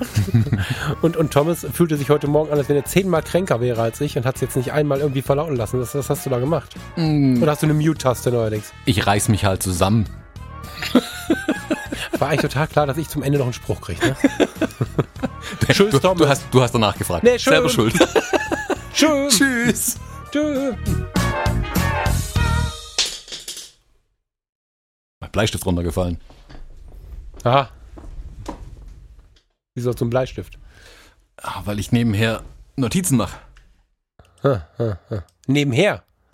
B: [LAUGHS] und, und Thomas fühlte sich heute Morgen an, als wenn er zehnmal kränker wäre als ich und hat es jetzt nicht einmal irgendwie verlauten lassen. Was, was hast du da gemacht?
C: Mm,
B: Oder hast du eine Mute-Taste neuerdings?
C: Ich reiß mich halt zusammen. [LAUGHS]
B: War eigentlich total klar, dass ich zum Ende noch einen Spruch kriege. Ne? [LAUGHS] Tschüss,
C: Du,
B: Thomas.
C: du, hast, du hast danach gefragt.
B: Nee, schön.
C: Selber schuld.
B: Tschüss.
C: Tschüss.
B: Tschüss.
C: Mein Bleistift runtergefallen.
B: Aha. Wieso zum Bleistift?
C: Ah, weil ich nebenher Notizen mache.
B: Nebenher.